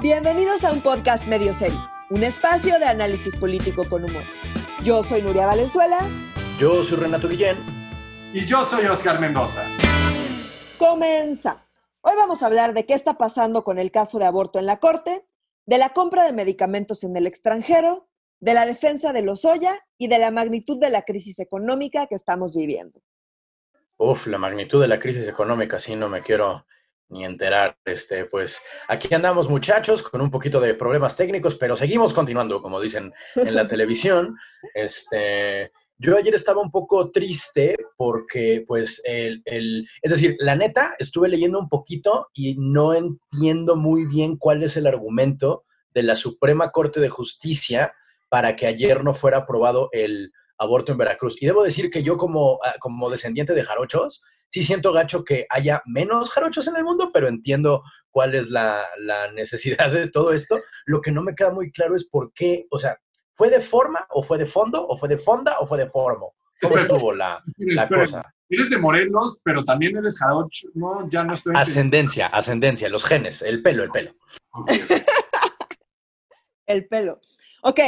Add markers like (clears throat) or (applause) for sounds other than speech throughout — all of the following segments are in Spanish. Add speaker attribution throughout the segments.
Speaker 1: Bienvenidos a un podcast medio serio, un espacio de análisis político con humor. Yo soy Nuria Valenzuela.
Speaker 2: Yo soy Renato Guillén.
Speaker 3: Y yo soy Oscar Mendoza.
Speaker 1: Comenzamos. Hoy vamos a hablar de qué está pasando con el caso de aborto en la Corte, de la compra de medicamentos en el extranjero, de la defensa de los Oya y de la magnitud de la crisis económica que estamos viviendo.
Speaker 2: Uf, la magnitud de la crisis económica, sí, no me quiero ni enterar. Este, pues aquí andamos muchachos con un poquito de problemas técnicos, pero seguimos continuando, como dicen en la (laughs) televisión. Este, yo ayer estaba un poco triste porque, pues, el, el, es decir, la neta, estuve leyendo un poquito y no entiendo muy bien cuál es el argumento de la Suprema Corte de Justicia para que ayer no fuera aprobado el aborto en Veracruz. Y debo decir que yo como, ah, como descendiente de jarochos, sí siento gacho que haya menos jarochos en el mundo, pero entiendo cuál es la, la, (laughs) necesidad de todo esto. Lo que no me queda muy claro es por qué, o sea, ¿fue de forma o fue de fondo o fue de fonda o fue de formo? ¿Cómo estuvo la, la cosa?
Speaker 3: Eres de morenos, pero también eres jarocho, ¿no? Ya no estoy...
Speaker 2: Ascendencia, ascendencia, los genes, el pelo, el pelo.
Speaker 1: Okay. (laughs) el pelo. Ok,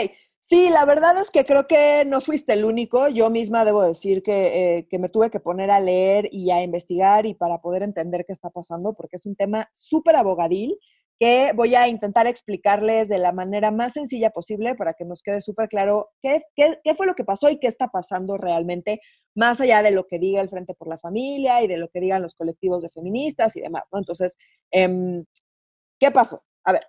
Speaker 1: Sí, la verdad es que creo que no fuiste el único. Yo misma debo decir que, eh, que, me tuve que poner a leer y a investigar y para poder entender qué está pasando, porque es un tema súper abogadil que voy a intentar explicarles de la manera más sencilla posible para que nos quede súper claro qué, qué, qué, fue lo que pasó y qué está pasando realmente, más allá de lo que diga el Frente por la Familia y de lo que digan los colectivos de feministas y demás. ¿no? Entonces, eh, ¿qué pasó? A ver,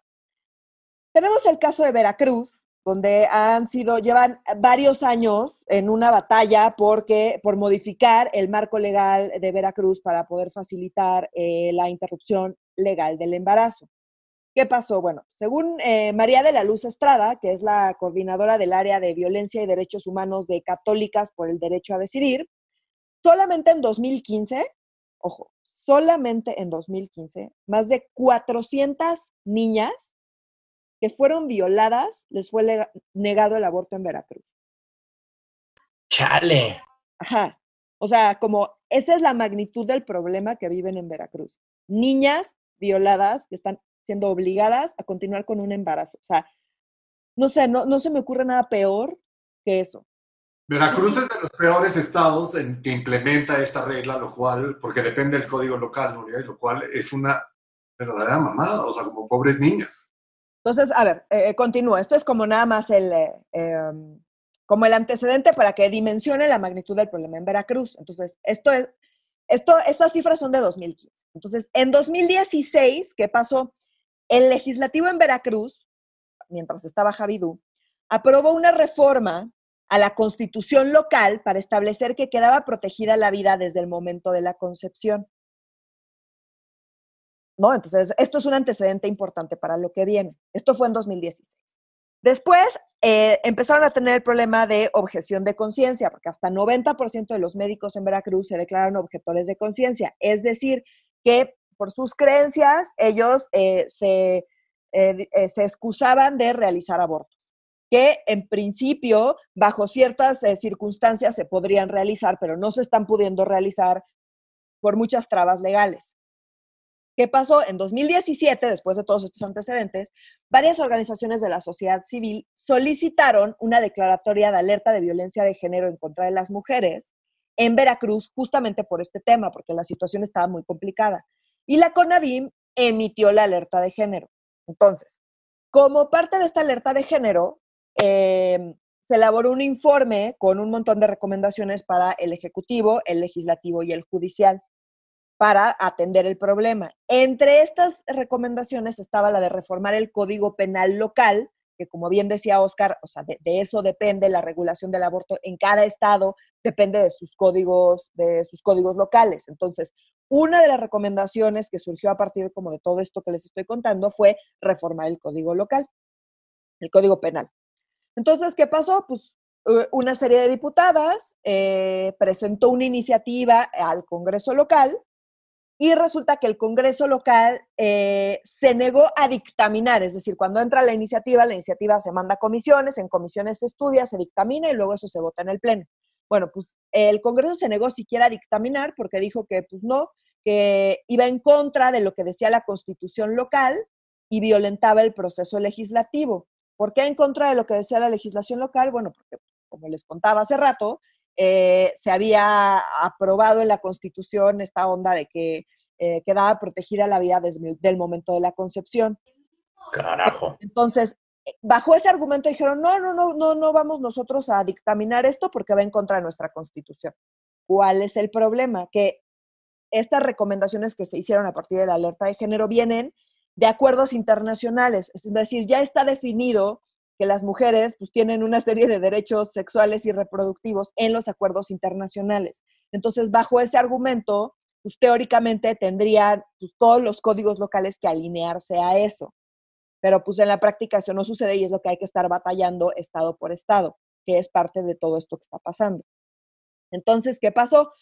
Speaker 1: tenemos el caso de Veracruz, donde han sido, llevan varios años en una batalla porque, por modificar el marco legal de Veracruz para poder facilitar eh, la interrupción legal del embarazo. ¿Qué pasó? Bueno, según eh, María de la Luz Estrada, que es la coordinadora del área de violencia y derechos humanos de Católicas por el Derecho a Decidir, solamente en 2015, ojo, solamente en 2015, más de 400 niñas que fueron violadas, les fue negado el aborto en Veracruz.
Speaker 2: Chale.
Speaker 1: Ajá. O sea, como esa es la magnitud del problema que viven en Veracruz. Niñas violadas que están siendo obligadas a continuar con un embarazo. O sea, no sé, no, no se me ocurre nada peor que eso.
Speaker 3: Veracruz es de los peores estados en que implementa esta regla, lo cual, porque depende del código local, ¿no? lo cual es una verdadera mamada, o sea, como pobres niñas.
Speaker 1: Entonces, a ver, eh, continúa. Esto es como nada más el, eh, em, como el antecedente para que dimensione la magnitud del problema en Veracruz. Entonces, esto es, esto, estas cifras son de 2015. Entonces, en 2016, ¿qué pasó? El legislativo en Veracruz, mientras estaba Javidú, aprobó una reforma a la constitución local para establecer que quedaba protegida la vida desde el momento de la concepción. ¿No? Entonces, esto es un antecedente importante para lo que viene. Esto fue en 2016. Después eh, empezaron a tener el problema de objeción de conciencia, porque hasta 90% de los médicos en Veracruz se declaran objetores de conciencia, es decir, que por sus creencias ellos eh, se, eh, se excusaban de realizar abortos, que en principio, bajo ciertas circunstancias, se podrían realizar, pero no se están pudiendo realizar por muchas trabas legales. ¿Qué pasó? En 2017, después de todos estos antecedentes, varias organizaciones de la sociedad civil solicitaron una declaratoria de alerta de violencia de género en contra de las mujeres en Veracruz justamente por este tema, porque la situación estaba muy complicada. Y la CONAVIM emitió la alerta de género. Entonces, como parte de esta alerta de género, eh, se elaboró un informe con un montón de recomendaciones para el Ejecutivo, el Legislativo y el Judicial para atender el problema. Entre estas recomendaciones estaba la de reformar el Código Penal local, que como bien decía Oscar, o sea, de, eso depende la regulación del aborto en cada estado, depende de sus códigos, de sus códigos locales. Entonces, una de las recomendaciones que surgió a partir como de todo esto que les estoy contando fue reformar el código local, el código penal. Entonces, ¿qué pasó? Pues una serie de diputadas eh, presentó una iniciativa al Congreso local y resulta que el Congreso local eh, se negó a dictaminar, es decir, cuando entra la iniciativa, la iniciativa se manda a comisiones, en comisiones se estudia, se dictamina y luego eso se vota en el Pleno. Bueno, pues el Congreso se negó siquiera a dictaminar porque dijo que pues no, que iba en contra de lo que decía la constitución local y violentaba el proceso legislativo. ¿Por qué en contra de lo que decía la legislación local? Bueno, porque como les contaba hace rato, eh, se había aprobado en la Constitución esta onda de que eh, quedaba protegida la vida desde el momento de la concepción.
Speaker 2: Carajo.
Speaker 1: Entonces, eh, bajo ese argumento dijeron, no, no, no, no, no vamos nosotros a dictaminar esto porque va en contra de nuestra Constitución. ¿Cuál es el problema? Que estas recomendaciones que se hicieron a partir de la alerta de género vienen de acuerdos internacionales, es decir, ya está definido que las mujeres pues, tienen una serie de derechos sexuales y reproductivos en los acuerdos internacionales. Entonces, bajo ese argumento, pues teóricamente tendrían pues, todos los códigos locales que alinearse a eso. Pero pues en la práctica eso no sucede y es lo que hay que estar batallando estado por estado, que es parte de todo esto que está pasando. Entonces, ¿qué pasó?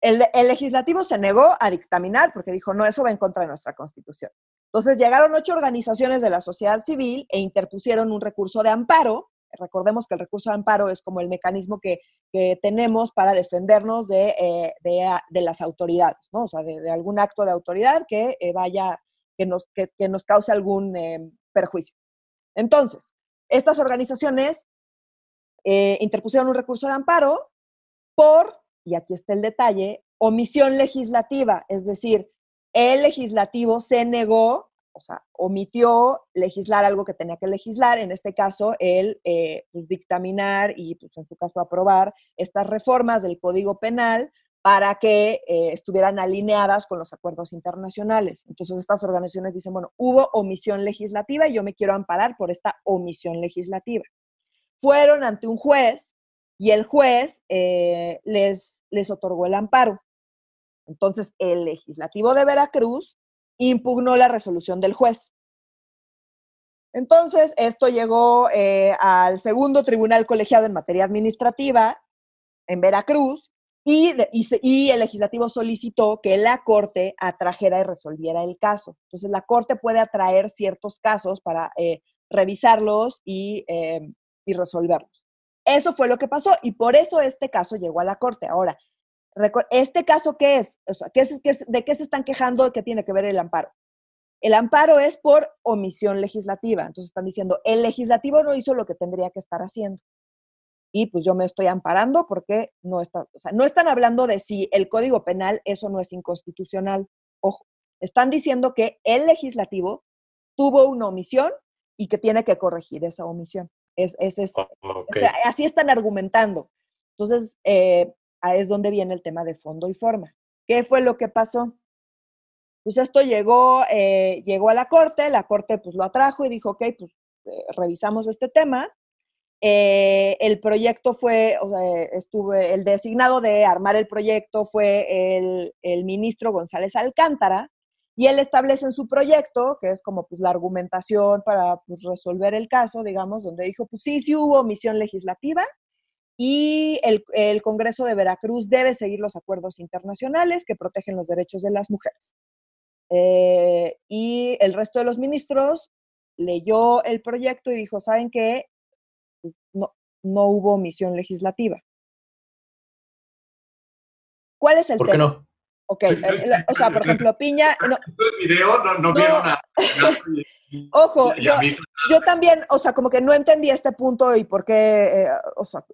Speaker 1: El, el legislativo se negó a dictaminar porque dijo, no, eso va en contra de nuestra constitución. Entonces llegaron ocho organizaciones de la sociedad civil e interpusieron un recurso de amparo. Recordemos que el recurso de amparo es como el mecanismo que, tenemos para defendernos eh, de, las autoridades, ¿no? O sea, de, algún acto de autoridad que eh, vaya, que nos, que, nos cause algún eh, perjuicio. Entonces, estas organizaciones interpusieron un recurso de amparo por, y aquí está el detalle, omisión legislativa, es decir, el legislativo se negó, o sea, omitió legislar algo que tenía que legislar, en este caso, el eh, pues, dictaminar y, pues, en su caso, aprobar estas reformas del Código Penal para que eh, estuvieran alineadas con los acuerdos internacionales. Entonces, estas organizaciones dicen, bueno, hubo omisión legislativa y yo me quiero amparar por esta omisión legislativa. Fueron ante un juez y el juez eh, les, les otorgó el amparo. Entonces, el legislativo de Veracruz impugnó la resolución del juez. Entonces, esto llegó eh, al segundo tribunal colegiado en materia administrativa en Veracruz y, el legislativo solicitó que la Corte atrajera y resolviera el caso. Entonces, la Corte puede atraer ciertos casos para eh, revisarlos eh, y resolverlos. Eso fue lo que pasó y por eso este caso llegó a la Corte. Ahora, ¿Este caso qué es? ¿De qué se están quejando que tiene que ver el amparo? El amparo es por omisión legislativa. Entonces están diciendo, el legislativo no hizo lo que tendría que estar haciendo. Y pues yo me estoy amparando porque no está, o sea, no están hablando de si el Código Penal eso no es inconstitucional. Ojo, están diciendo que el legislativo tuvo una omisión y que tiene que corregir esa omisión. Es, es,
Speaker 2: ah,
Speaker 1: así están argumentando. Entonces, eh, es donde viene el tema de fondo y forma. ¿Qué fue lo que pasó? Pues esto llegó, eh, llegó a la corte, la corte pues lo atrajo y dijo, ok, pues eh, revisamos este tema. Eh, el proyecto fue, o sea, estuve, el designado de armar el proyecto fue el, el, ministro González Alcántara, y él establece en su proyecto, que es como pues la argumentación para pues, resolver el caso, digamos, donde dijo, pues sí, sí hubo omisión legislativa, y el, Congreso de Veracruz debe seguir los acuerdos internacionales que protegen los derechos de las mujeres. Eh, y el resto de los ministros leyó el proyecto y dijo, ¿saben qué? No, no hubo misión legislativa. ¿Cuál es el
Speaker 2: ¿Por qué no?
Speaker 1: Ok, eh, o sea, por ejemplo, Piña...
Speaker 3: No, video no, no, vieron a... (laughs)
Speaker 1: Ojo, yo, también, o sea, como que no entendí este punto y por qué, eh, o sea,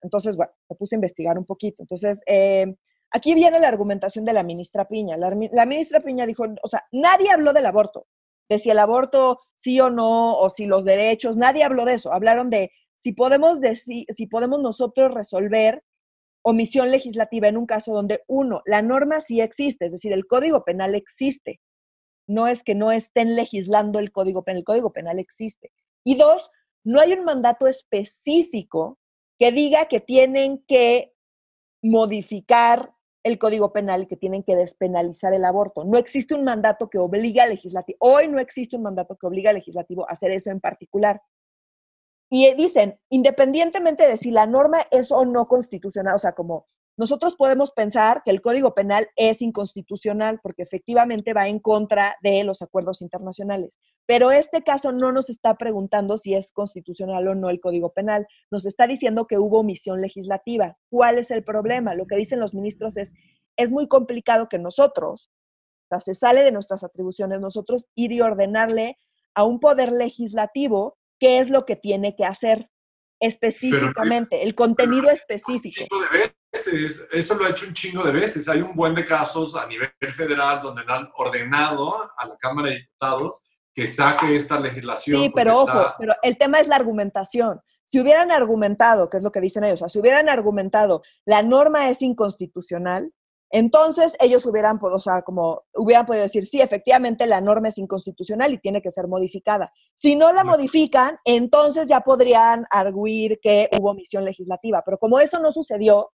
Speaker 1: entonces, bueno, me puse a investigar un poquito. Entonces, eh, aquí viene la argumentación de la ministra Piña. La, ministra Piña dijo, o sea, nadie habló del aborto, de si el aborto sí o no, o si los derechos, nadie habló de eso. Hablaron de si podemos, decir, si podemos nosotros resolver omisión legislativa en un caso donde, uno, la norma sí existe, es decir, el Código Penal existe, no es que no estén legislando el Código Penal, el Código Penal existe. Y dos, no hay un mandato específico que diga que tienen que modificar el Código Penal que tienen que despenalizar el aborto. No existe un mandato que obliga al legislativo, hoy no existe un mandato que obliga al legislativo a hacer eso en particular. Y dicen, independientemente de si la norma es o no constitucional, o sea, como nosotros podemos pensar que el Código Penal es inconstitucional porque efectivamente va en contra de los acuerdos internacionales. Pero este caso no nos está preguntando si es constitucional o no el Código Penal, nos está diciendo que hubo omisión legislativa. ¿Cuál es el problema? Lo que dicen los ministros es, es muy complicado que nosotros, o sea, se sale de nuestras atribuciones, nosotros ir y ordenarle a un poder legislativo qué es lo que tiene que hacer específicamente, el contenido específico.
Speaker 3: De veces, eso lo ha hecho un chingo de veces. Hay un buen de casos a nivel federal donde han ordenado a la Cámara de Diputados que saque esta legislación.
Speaker 1: Sí, pero ojo, pero el tema es la argumentación. Si hubieran argumentado, que es lo que dicen ellos, o sea, si hubieran argumentado la norma es inconstitucional, entonces ellos hubieran, o sea, como hubieran podido decir, sí, efectivamente la norma es inconstitucional y tiene que ser modificada. Si no la modifican, entonces ya podrían arguir que hubo omisión legislativa. Pero como eso no sucedió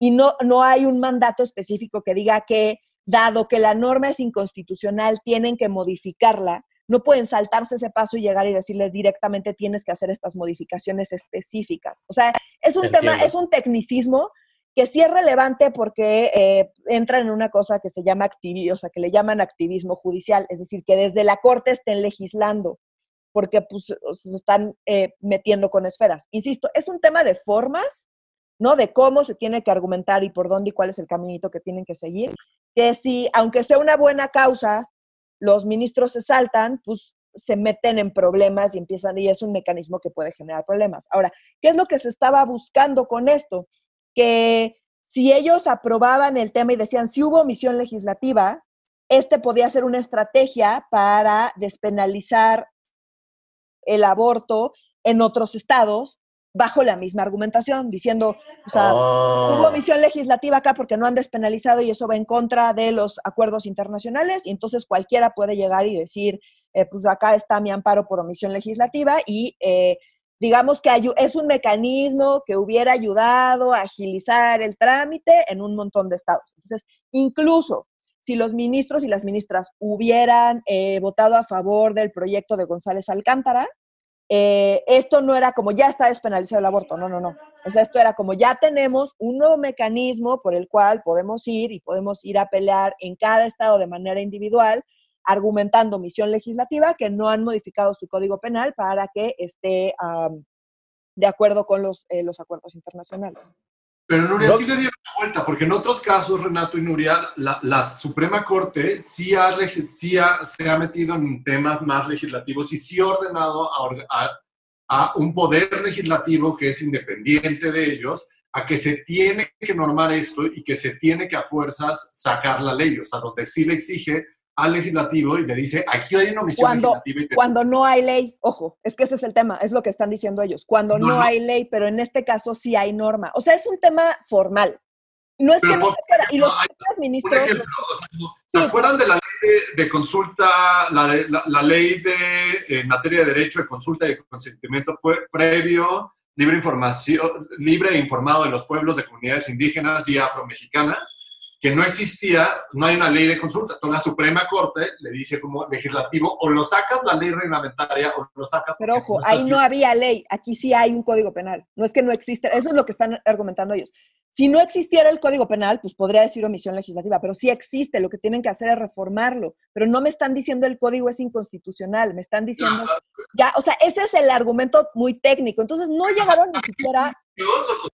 Speaker 1: y no, no hay un mandato específico que diga que, dado que la norma es inconstitucional, tienen que modificarla, no pueden saltarse ese paso y llegar y decirles directamente tienes que hacer estas modificaciones específicas. O sea, es un tema, es un tecnicismo que sí es relevante porque eh, entra en una cosa que se llama activismo, o sea, que le llaman activismo judicial, es decir, que desde la corte estén legislando, porque pues, se están eh, metiendo con esferas. Insisto, es un tema de formas, ¿no? De cómo se tiene que argumentar y por dónde y cuál es el caminito que tienen que seguir, que si, aunque sea una buena causa, los ministros se saltan, pues se meten en problemas y empiezan, y es un mecanismo que puede generar problemas. Ahora, ¿qué es lo que se estaba buscando con esto? Que si ellos aprobaban el tema y decían si hubo omisión legislativa, este podía ser una estrategia para despenalizar el aborto en otros estados bajo la misma argumentación, diciendo, o sea, hubo oh. omisión legislativa acá porque no han despenalizado y eso va en contra de los acuerdos internacionales y entonces cualquiera puede llegar y decir, eh, pues acá está mi amparo por omisión legislativa y eh, digamos que es un mecanismo que hubiera ayudado a agilizar el trámite en un montón de estados. Entonces, incluso si los ministros y las ministras hubieran eh, votado a favor del proyecto de González Alcántara, eh, esto no era como ya está despenalizado el aborto, no, no, no. O sea, esto era como ya tenemos un nuevo mecanismo por el cual podemos ir y podemos ir a pelear en cada estado de manera individual argumentando misión legislativa que no han modificado su código penal para que esté de acuerdo con los, eh, los acuerdos internacionales.
Speaker 3: Pero Nuria sí le dieron la vuelta, porque en otros casos, Renato y Nuria, la, Suprema Corte sí, ha, sí se ha metido en temas más legislativos y sí ha ordenado a, a, un poder legislativo que es independiente de ellos, a que se tiene que normar esto y que se tiene que a fuerzas sacar la ley, o sea, donde sí le exige al legislativo y le dice, aquí hay una omisión
Speaker 1: cuando,
Speaker 3: legislativa.
Speaker 1: Cuando no hay ley, ojo, es que ese es el tema, es lo que están diciendo ellos, cuando no, hay ley, pero en este caso sí hay norma. O sea, es un tema formal. No es que no se pueda. Y los ministros... Por ejemplo,
Speaker 3: ¿se acuerdan de la ley de, consulta, la, ley de en materia de derecho de consulta y consentimiento previo, libre información, libre e informado de los pueblos de comunidades indígenas y afromexicanas? Que no existía, no hay una ley de consulta. Entonces la Suprema Corte le dice como legislativo, o lo sacas la ley reglamentaria o lo sacas...
Speaker 1: Pero ojo, ahí no había ley, aquí sí hay un código penal. No es que no existe, eso es lo que están argumentando ellos. Si no existiera el código penal, pues podría decir omisión legislativa, pero sí existe, lo que tienen que hacer es reformarlo. Pero no me están diciendo el código es inconstitucional, me están diciendo... Ya, o sea, ese es el argumento muy técnico. Entonces no llegaron ni siquiera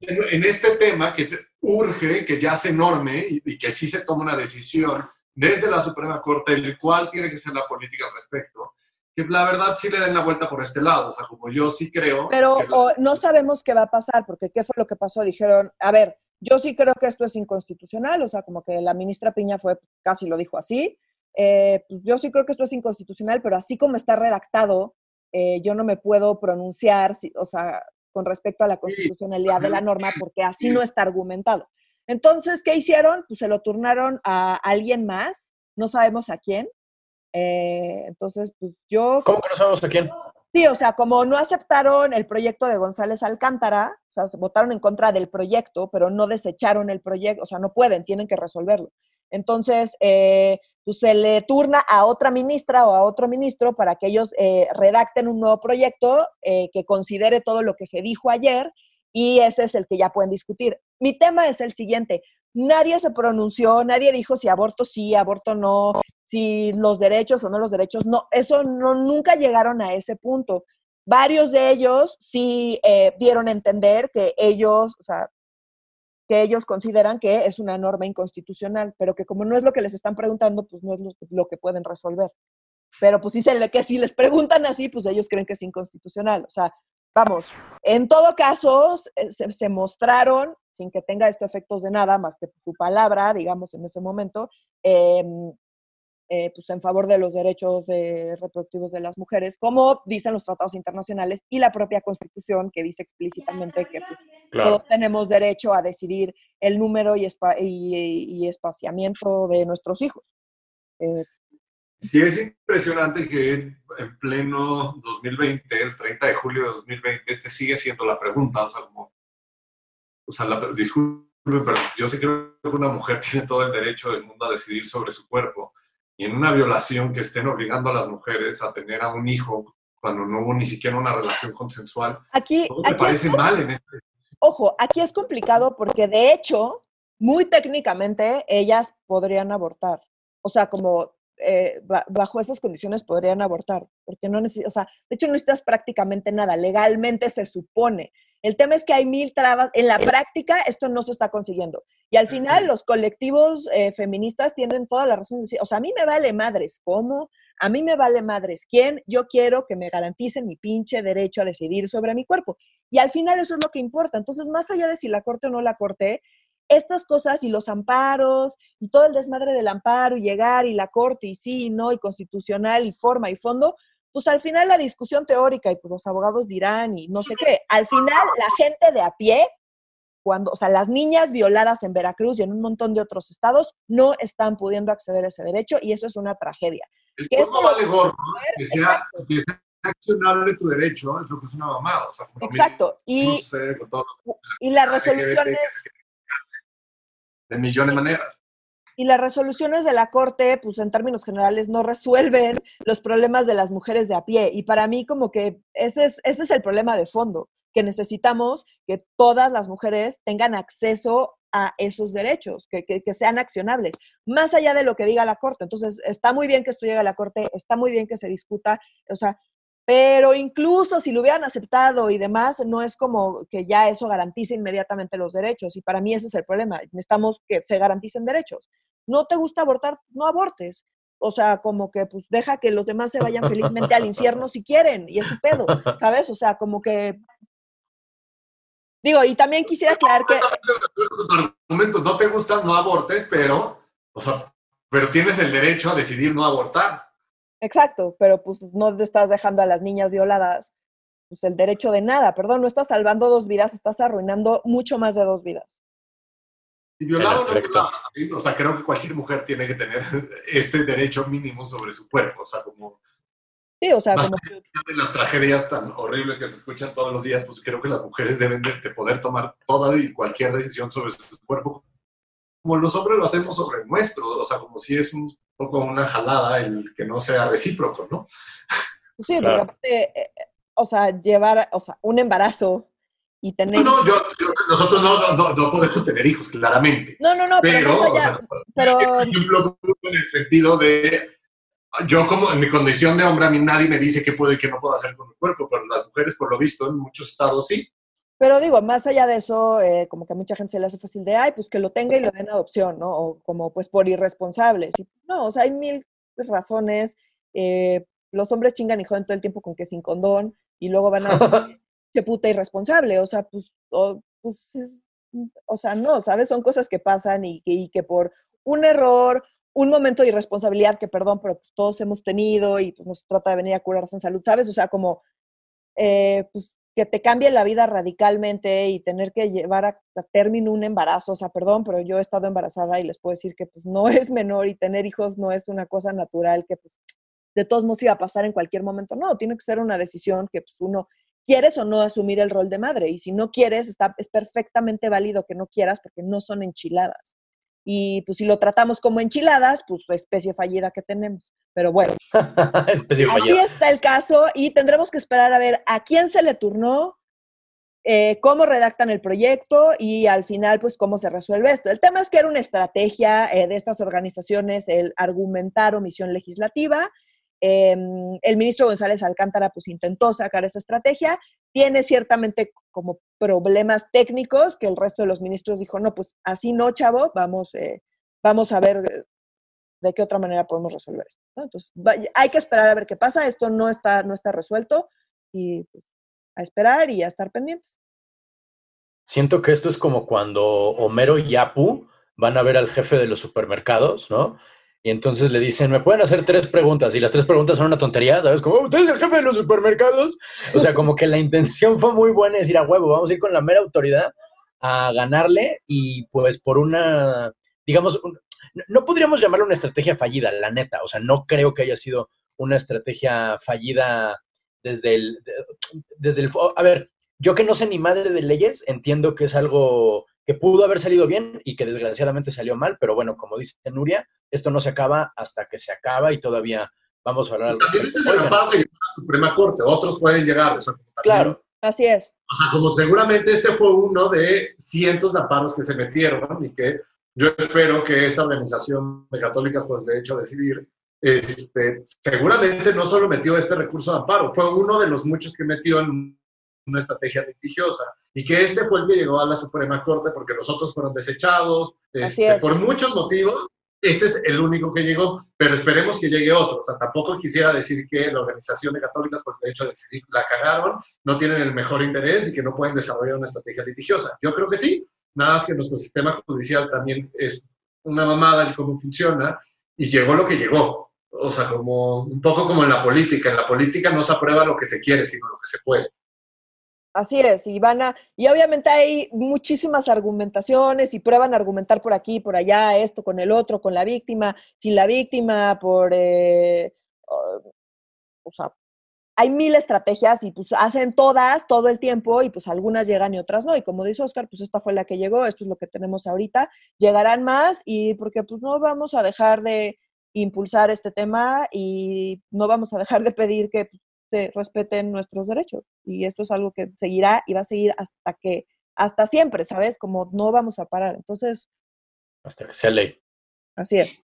Speaker 3: en este tema que urge que ya se norme y, que sí se tome una decisión desde la Suprema Corte, el cual tiene que ser la política al respecto, que la verdad sí le den la vuelta por este lado, o sea, como yo sí creo.
Speaker 1: Pero no sabemos qué va a pasar, porque ¿qué fue lo que pasó? Dijeron, a ver, yo sí creo que esto es inconstitucional, o sea, como que la ministra Piña fue, casi lo dijo así, eh, pues yo sí creo que esto es inconstitucional, pero así como está redactado, eh, yo no me puedo pronunciar, o sea, con respecto a la constitucionalidad de la norma, porque así no está argumentado. Entonces, ¿qué hicieron? Pues se lo turnaron a alguien más, no sabemos a quién. Eh, entonces, pues yo...
Speaker 2: ¿Cómo que no sabemos a quién?
Speaker 1: Sí, o sea, como no aceptaron el proyecto de González Alcántara, o sea, votaron en contra del proyecto, pero no desecharon el proyecto, o sea, no pueden, tienen que resolverlo. Entonces, eh, pues se le turna a otra ministra o a otro ministro para que ellos eh, redacten un nuevo proyecto eh, que considere todo lo que se dijo ayer y ese es el que ya pueden discutir. Mi tema es el siguiente, nadie se pronunció, nadie dijo si aborto sí, aborto no, si los derechos o no los derechos, no, eso no, nunca llegaron a ese punto. Varios de ellos sí dieron a entender que ellos, o sea, ellos consideran que es una norma inconstitucional, pero que como no es lo que les están preguntando, pues no es lo, que pueden resolver. pero pues si, se le, que si les preguntan así, pues ellos creen que es inconstitucional. O sea, vamos, en todo caso, se, mostraron, sin que tenga estos efectos de nada, más que su palabra, digamos, en ese momento, em, eh, pues en favor de los derechos reproductivos de las mujeres, como dicen los tratados internacionales y la propia Constitución, que dice explícitamente que pues, todos tenemos derecho a decidir el número y, y, espaciamiento de nuestros hijos.
Speaker 3: Eh, sí, es impresionante que en pleno 2020, el 30 de julio de 2020, este sigue siendo la pregunta, o sea, como, o sea, la, disculpe, pero yo sé que una mujer (laughs) tiene todo el derecho del mundo a decidir sobre su cuerpo y en una violación que estén obligando a las mujeres a tener a un hijo cuando no hubo ni siquiera una relación consensual.
Speaker 1: Aquí,
Speaker 3: me parece mal en este.
Speaker 1: Ojo, aquí es complicado porque de hecho, muy técnicamente, ellas podrían abortar. O sea, como eh, bajo esas condiciones podrían abortar, porque no necesitas, o sea, de hecho no necesitas prácticamente nada, legalmente se supone. El tema es que hay mil trabas, en la práctica esto no se está consiguiendo. Y al final los colectivos eh, feministas tienen toda la razón de decir, o sea, a mí me vale madres, ¿cómo? A mí me vale madres, ¿quién? Yo quiero que me garanticen mi pinche derecho a decidir sobre mi cuerpo. Y al final eso es lo que importa. Entonces, más allá de si la corte o no la corte, estas cosas y los amparos y todo el desmadre del amparo y llegar y la corte y sí y no y constitucional y forma y fondo, pues al final la discusión teórica y pues los abogados dirán y no sé qué, al final la gente de a pie, cuando, o sea, las niñas violadas en Veracruz y en un montón de otros estados no están pudiendo acceder a ese derecho y eso es una tragedia.
Speaker 3: El que vale gorro, que sea, que sea accionable tu derecho, es lo que es una mamada.
Speaker 1: Exacto. y, y las resoluciones
Speaker 3: de millones de maneras.
Speaker 1: Y las resoluciones de la Corte, pues en términos generales, no resuelven los problemas de las mujeres de a pie. Y para mí como que ese es, ese es el problema de fondo, que necesitamos que todas las mujeres tengan acceso a esos derechos, que, que, que, sean accionables, más allá de lo que diga la Corte. Entonces, está muy bien que esto llegue a la Corte, está muy bien que se discuta, o sea, pero incluso si lo hubieran aceptado y demás, no es como que ya eso garantice inmediatamente los derechos. Y para mí ese es el problema. Necesitamos que se garanticen derechos. No te gusta abortar, no abortes. O sea, como que pues deja que los demás se vayan felizmente al infierno si quieren, y es su pedo, ¿sabes? O sea, como que Digo, y también quisiera aclarar que.
Speaker 3: no te gusta, no abortes, pero, o sea, pero tienes el derecho a decidir no abortar.
Speaker 1: Exacto, pero pues no estás dejando a las niñas violadas pues el derecho de nada, perdón, no estás salvando dos vidas, estás arruinando mucho más de dos vidas.
Speaker 3: Y violado no, o sea, creo que cualquier mujer tiene que tener (laughs) este derecho mínimo sobre su cuerpo, o sea, como...
Speaker 1: Sí, o sea, como...
Speaker 3: De las tragedias tan horribles que se escuchan todos los días, pues creo que las mujeres deben de, de poder tomar toda y cualquier decisión sobre su cuerpo, como los hombres lo hacemos sobre el nuestro, o sea, como si es un poco una jalada el que no sea recíproco, ¿no?
Speaker 1: Sí, porque aparte, eh, eh, o sea, llevar, o sea, un embarazo y tener...
Speaker 3: No, no, yo, nosotros no, no, no, podemos tener hijos, claramente.
Speaker 1: No, no, no, pero... Pero, o sea, pero...
Speaker 3: en el sentido de, yo como en mi condición de hombre, a mí nadie me dice qué puedo y qué no puedo hacer con mi cuerpo, pero las mujeres, por lo visto, en muchos estados sí.
Speaker 1: Pero digo, más allá de eso, eh, como que a mucha gente se le hace fácil de, ay, pues que lo tenga y lo den adopción, ¿no? O como pues por irresponsables. no, o sea, hay mil razones. Eh, los hombres chingan y joden todo el tiempo con que sin condón y luego van a decir, (laughs) qué puta irresponsable. O sea, pues, o, pues, o sea, no, ¿sabes? Son cosas que pasan y, que por un error, un momento de irresponsabilidad que, perdón, pero pues todos hemos tenido y pues nos trata de venir a curarse en salud, ¿sabes? O sea, como, eh, pues que te cambie la vida radicalmente y tener que llevar a, término un embarazo, o sea, perdón, pero yo he estado embarazada y les puedo decir que pues no (laughs) es menor y tener hijos no es una cosa natural que pues de todos modos iba a pasar en cualquier momento, no, tiene que ser una decisión que pues uno quieres o no asumir el rol de madre y si no quieres está, es perfectamente válido que no quieras porque no son enchiladas. Y pues si lo tratamos como enchiladas, pues especie fallida que tenemos. Pero bueno, (laughs) especie aquí está el caso y tendremos que esperar a ver a quién se le turnó, eh, cómo redactan el proyecto y al final, pues cómo se resuelve esto. El tema es que era una estrategia eh, de estas organizaciones el argumentar omisión legislativa Em, el ministro González Alcántara pues intentó sacar esa estrategia, tiene ciertamente como problemas técnicos que el resto de los ministros dijo, no, pues así no, chavo, vamos, eh, vamos a ver de qué otra manera podemos resolver esto. Entonces, hay que esperar a ver qué pasa. Esto no está, no está resuelto y pues, a esperar y a estar pendientes.
Speaker 2: Siento que esto es como cuando Homero y Apu van a ver al jefe de los supermercados, ¿no? Y entonces le dicen, me pueden hacer tres preguntas. Y las tres preguntas son una tontería, ¿sabes? Como, ¿usted es el jefe de los supermercados? O sea, como que la intención fue muy buena, decir, a huevo, vamos a ir con la mera autoridad a ganarle y pues por una, digamos, no podríamos llamarlo una estrategia fallida, la neta. O sea, no creo que haya sido una estrategia fallida desde el, desde el, a ver, yo que no sé ni madre de leyes, entiendo que es algo que pudo haber salido bien y que desgraciadamente salió mal, pero bueno, como dice Nuria, esto no se acaba hasta que se acaba y todavía vamos a hablar al
Speaker 3: También este es el amparo que llegó a la Suprema Corte, otros pueden llegar.
Speaker 1: claro, así es.
Speaker 3: O sea, como seguramente este fue uno de cientos de amparos que se metieron y que yo espero que esta organización de católicas por el derecho a decidir, este, seguramente no solo metió este recurso de amparo, fue uno de los muchos que metió en una estrategia litigiosa y que este fue el que llegó a la Suprema Corte porque los otros fueron desechados este, por muchos motivos. Este es el único que llegó, pero esperemos que llegue otro. O sea, tampoco quisiera decir que la organización de católicas, por el hecho de decidir, la cagaron, no tienen el mejor interés y que no pueden desarrollar una estrategia litigiosa. Yo creo que sí, nada más que nuestro sistema judicial también es una mamada de cómo funciona y llegó lo que llegó. O sea, como un poco como en la política. En la política no se aprueba lo que se quiere, sino lo que se puede.
Speaker 1: Así es, y van a, y obviamente hay muchísimas argumentaciones y prueban a argumentar por aquí, por allá, esto con el otro, con la víctima, sin la víctima, por, eh, o sea, hay mil estrategias y pues hacen todas todo el tiempo y pues algunas llegan y otras no. Y como dice Oscar, pues esta fue la que llegó, esto es lo que tenemos ahorita, llegarán más y porque pues no vamos a dejar de impulsar este tema y no vamos a dejar de pedir que respeten nuestros derechos. Y esto es algo que seguirá y va a seguir hasta que, hasta siempre, ¿sabes? Como no vamos a parar. Entonces...
Speaker 2: Hasta que sea ley.
Speaker 1: Así es.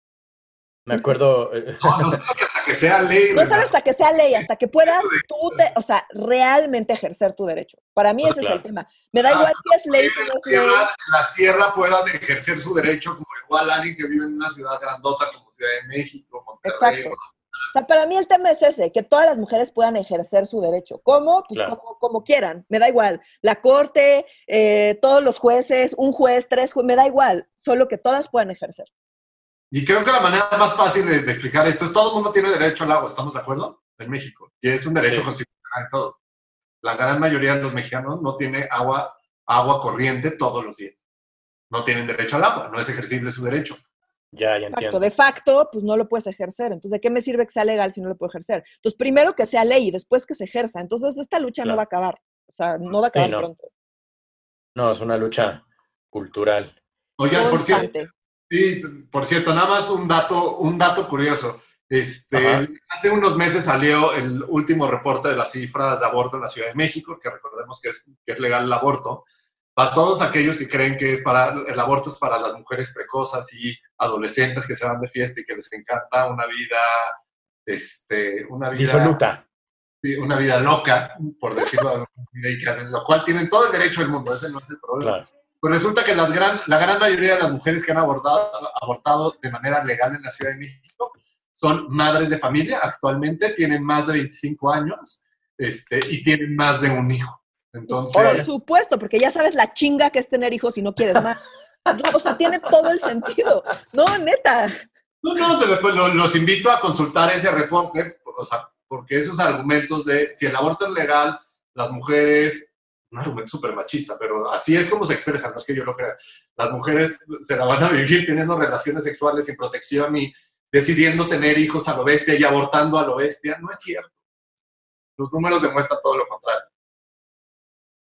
Speaker 2: Me acuerdo...
Speaker 3: Eh, no, no hasta que sea ley.
Speaker 1: No solo hasta que sea ley, hasta que puedas tú, o sea, realmente ejercer tu derecho. Para mí ese es el tema. Me da igual si es ley o no es ley.
Speaker 3: La sierra pueda ejercer su derecho como igual alguien que vive en una ciudad grandota como Ciudad de México, Monterrey,
Speaker 1: Exacto. O sea, para mí el tema es ese, que todas las mujeres puedan ejercer su derecho. ¿Cómo? Pues como, quieran, me da igual. La corte, eh, todos los jueces, un juez, tres jueces, me da igual, solo que todas puedan ejercer.
Speaker 3: Y creo que la manera más fácil de, explicar esto es todo el mundo tiene derecho al agua, ¿estamos de acuerdo? En México. Y es un derecho constitucional todo. La gran mayoría de los mexicanos no tiene agua, agua corriente todos los días. No tienen derecho al agua, no es ejercible su derecho.
Speaker 2: Ya, ya Exacto.
Speaker 1: De facto, pues no lo puedes ejercer. Entonces, ¿de qué me sirve que sea legal si no lo puedo ejercer? Entonces, primero que sea ley y después que se ejerza. Entonces, esta lucha no va a acabar. O sea, no va a acabar pronto.
Speaker 2: No, es una lucha cultural.
Speaker 3: Oigan, por cierto, sí, por cierto, nada más un dato, un dato curioso. Este, hace unos meses salió el último reporte de las cifras de aborto en la Ciudad de México, que recordemos que es, que es legal el aborto a todos aquellos que creen que es para, el aborto es para las mujeres precosas y adolescentes que se van de fiesta y que les encanta una vida, este, una vida...
Speaker 2: Disoluta.
Speaker 3: una vida loca, por decirlo de lo cual tienen todo el derecho del mundo, ese no es el problema. Pues resulta que las gran, la gran mayoría de las mujeres que han abortado, abortado de manera legal en la Ciudad de México son madres de familia, actualmente tienen más de 25 años este, y tienen más de un hijo. Entonces...
Speaker 1: Por supuesto, porque ya sabes la chinga que es tener hijos y no quieres más. o sea, tiene todo el sentido. No, neta.
Speaker 3: No, no, después los invito a consultar ese reporte, o sea, porque esos argumentos de si el aborto es legal, las mujeres, un argumento súper machista, pero así es como se expresan, no es que yo lo crea. Las mujeres se la van a vivir teniendo relaciones sexuales sin protección y decidiendo tener hijos a lo bestia y abortando a lo bestia. No es cierto. Los números demuestran todo lo contrario.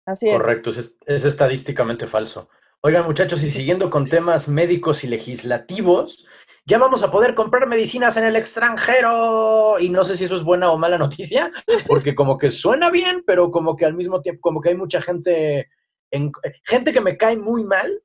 Speaker 2: Correcto, es, estadísticamente falso. Oigan, muchachos, y siguiendo con temas médicos y legislativos, ya vamos a poder comprar medicinas en el extranjero. Y no sé si eso es buena o mala noticia, porque como que suena bien, pero como que al mismo tiempo, como que hay mucha gente, en, gente que me cae muy mal,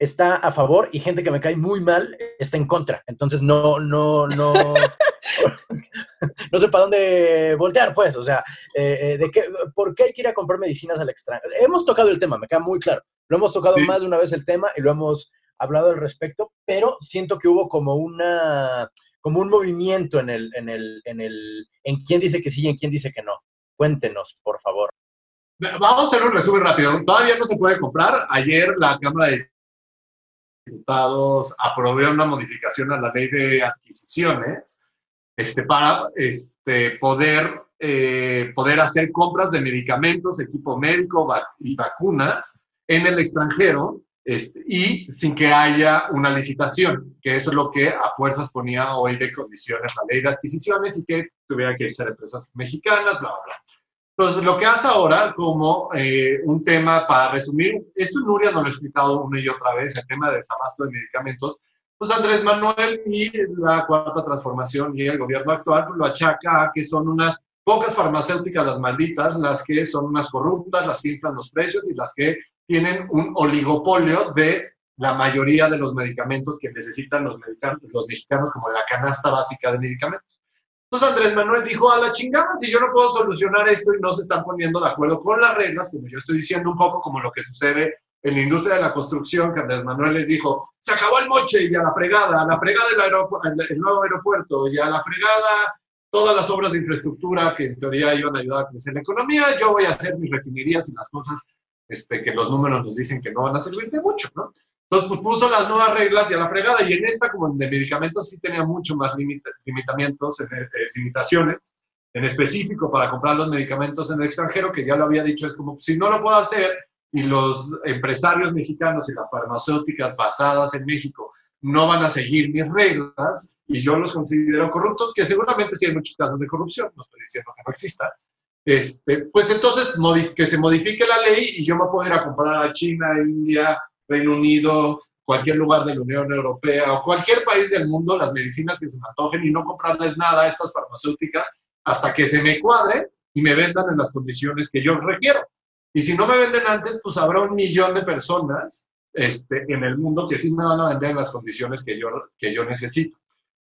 Speaker 2: está a favor y gente que me cae muy mal está en contra. Entonces no, no, no, (laughs) no sé para dónde voltear, pues. O sea, eh, eh, de qué, ¿por qué hay que ir a comprar medicinas al extranjero? Hemos tocado el tema, me queda muy claro. Lo hemos tocado más de una vez el tema y lo hemos hablado al respecto, pero siento que hubo como una, como un movimiento en el, en el, en el, en quién dice que sí y en quién dice que no. Cuéntenos, por favor.
Speaker 3: Vamos a hacer un resumen rápido. Todavía no se puede comprar. Ayer la Cámara de Diputados aprobó una modificación a la ley de adquisiciones este, para este, poder, eh, poder hacer compras de medicamentos, equipo médico y vacunas en el extranjero este, y sin que haya una licitación, que eso es lo que a fuerzas ponía hoy de condiciones la ley de adquisiciones y que tuviera que ser empresas mexicanas, bla, bla, bla. Entonces, lo que hace ahora como eh, un tema para resumir, esto Nuria nos lo ha explicado una y otra vez, el tema de desabasto de medicamentos, pues Andrés Manuel y la cuarta transformación y el gobierno actual lo achaca a que son unas pocas farmacéuticas las malditas, las que son unas corruptas, las que inflan los precios y las que tienen un oligopolio de la mayoría de los medicamentos que necesitan los, los mexicanos como la canasta básica de medicamentos. Entonces Andrés Manuel dijo, a la chingada, si yo no puedo solucionar esto y no se están poniendo de acuerdo con las reglas, como yo estoy diciendo un poco como lo que sucede en la industria de la construcción, que Andrés Manuel les dijo, se acabó el moche y a la fregada, a la fregada el, el nuevo aeropuerto y a la fregada todas las obras de infraestructura que en teoría iban a ayudar a crecer la economía, yo voy a hacer mis refinerías y las cosas este, que los números nos dicen que no van a servir de mucho, ¿no? Entonces pues, puso las nuevas reglas y a la fregada, y en esta, como de medicamentos, sí tenía mucho más limitamientos, eh, eh, limitaciones, en específico para comprar los medicamentos en el extranjero, que ya lo había dicho, es como, si no lo puedo hacer y los empresarios mexicanos y las farmacéuticas basadas en México no van a seguir mis reglas y yo los considero corruptos, que seguramente sí hay muchos casos de corrupción, no estoy diciendo que no exista, este, pues entonces que se modifique la ley y yo me puedo ir a comprar a China, India, Reino Unido, cualquier lugar de la Unión Europea o cualquier país del mundo las medicinas que se me antojen y no comprarles nada a estas farmacéuticas hasta que se me cuadre y me vendan en las condiciones que yo requiero. Y si no me venden antes, pues habrá un millón de personas este, en el mundo que sí me van a vender en las condiciones que yo, que yo necesito.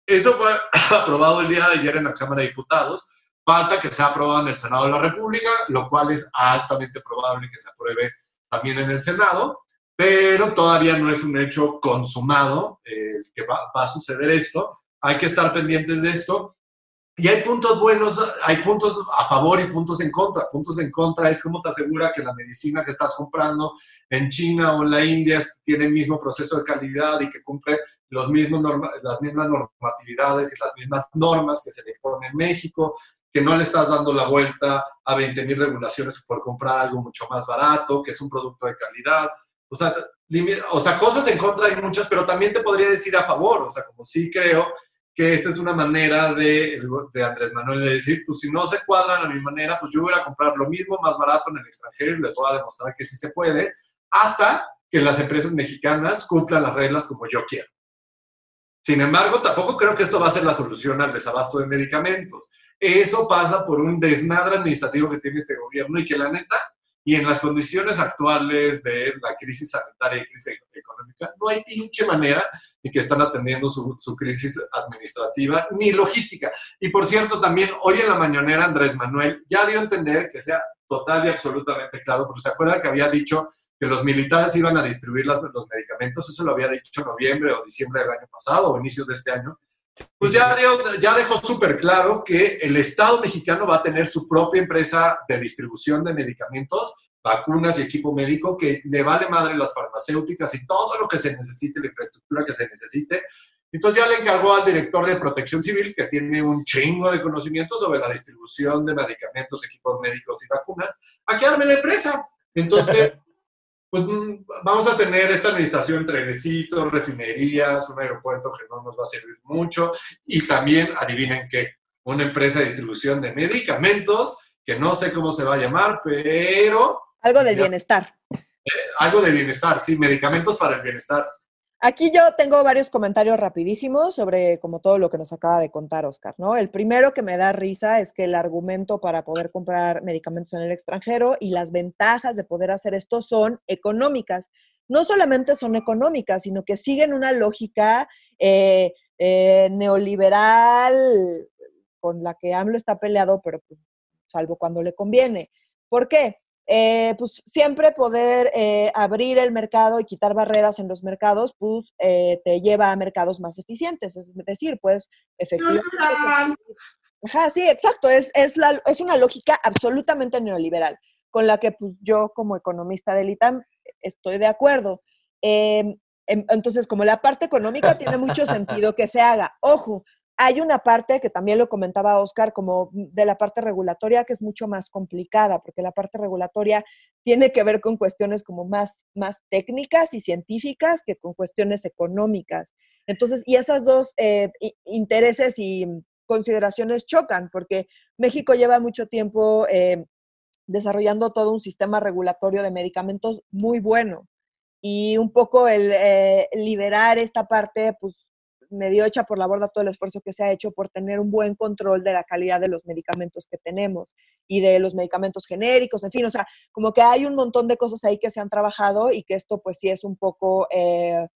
Speaker 3: Eso fue (clears throat) aprobado el día de ayer en la Cámara de Diputados. Falta que sea aprobado en el Senado de la República, lo cual es altamente probable que se apruebe también en el Senado pero todavía no es un hecho consumado eh, que va, a suceder esto. Hay que estar pendientes de esto. Y hay puntos buenos, hay puntos a favor y puntos en contra. Puntos en contra es cómo te asegura que la medicina que estás comprando en China o en la India tiene el mismo proceso de calidad y que cumple los mismos las mismas normatividades y las mismas normas que se le ponen en México, que no le estás dando la vuelta a 20.000 regulaciones por comprar algo mucho más barato, que es un producto de calidad. O sea, o sea, cosas en contra hay muchas, pero también te podría decir a favor. O sea, como sí creo que esta es una manera de, de Andrés Manuel de decir, pues si no se cuadran a mi manera, pues yo voy a comprar lo mismo más barato en el extranjero y les voy a demostrar que sí se puede, hasta que las empresas mexicanas cumplan las reglas como yo quiero. Sin embargo, tampoco creo que esto va a ser la solución al desabasto de medicamentos. Eso pasa por un desmadre administrativo que tiene este gobierno y que la neta y en las condiciones actuales de la crisis sanitaria y crisis económica, no hay pinche manera de que están atendiendo su, su, crisis administrativa ni logística. Y por cierto, también hoy en la mañanera Andrés Manuel ya dio a entender que sea total y absolutamente claro, porque se acuerda que había dicho que los militares iban a distribuir los medicamentos, eso lo había dicho noviembre o diciembre del año pasado o inicios de este año, pues ya, dejó súper claro que el Estado mexicano va a tener su propia empresa de distribución de medicamentos, vacunas y equipo médico que le vale madre las farmacéuticas y todo lo que se necesite, la infraestructura que se necesite. Entonces ya le encargó al director de protección civil, que tiene un chingo de conocimiento sobre la distribución de medicamentos, equipos médicos y vacunas, a que arme la empresa. Entonces, (laughs) pues mm, vamos a tener esta administración trenecitos, refinerías, un aeropuerto que no nos va a servir mucho y también, adivinen qué, una empresa de distribución de medicamentos que no sé cómo se va a llamar, pero...
Speaker 1: Algo de bienestar.
Speaker 3: Eh, algo de bienestar, sí, medicamentos para el bienestar.
Speaker 1: Aquí yo tengo varios comentarios rapidísimos sobre como todo lo que nos acaba de contar Oscar, ¿no? El primero que me da risa es que el argumento para poder comprar medicamentos en el extranjero y las ventajas de poder hacer esto son económicas. No solamente son económicas, sino que siguen una lógica eh, eh, neoliberal con la que AMLO está peleado, pero pues, salvo cuando le conviene. ¿Por qué? Eh, pues siempre poder eh, abrir el mercado y quitar barreras en los mercados, pues eh, te lleva a mercados más eficientes. Es decir, pues efectivamente... Ajá, sí, exacto. Es, es, la, es una lógica absolutamente neoliberal, con la que pues yo como economista del ITAM estoy de acuerdo. Em, em, entonces, como la parte económica tiene mucho sentido que se haga. Ojo, hay una parte que también lo comentaba Oscar, como de la parte regulatoria, que es mucho más complicada, porque la parte regulatoria tiene que ver con cuestiones como más, más técnicas y científicas que con cuestiones económicas. Entonces, y esas dos eh, intereses y consideraciones chocan, porque México lleva mucho tiempo eh, desarrollando todo un sistema regulatorio de medicamentos muy bueno. Y un poco el eh, liberar esta parte, pues medio echa por la borda todo el esfuerzo que se ha hecho por tener un buen control de la calidad de los medicamentos que tenemos y de los medicamentos genéricos, en fin, o sea, como que hay un montón de cosas ahí que se han trabajado y que esto pues sí es un poco, eh,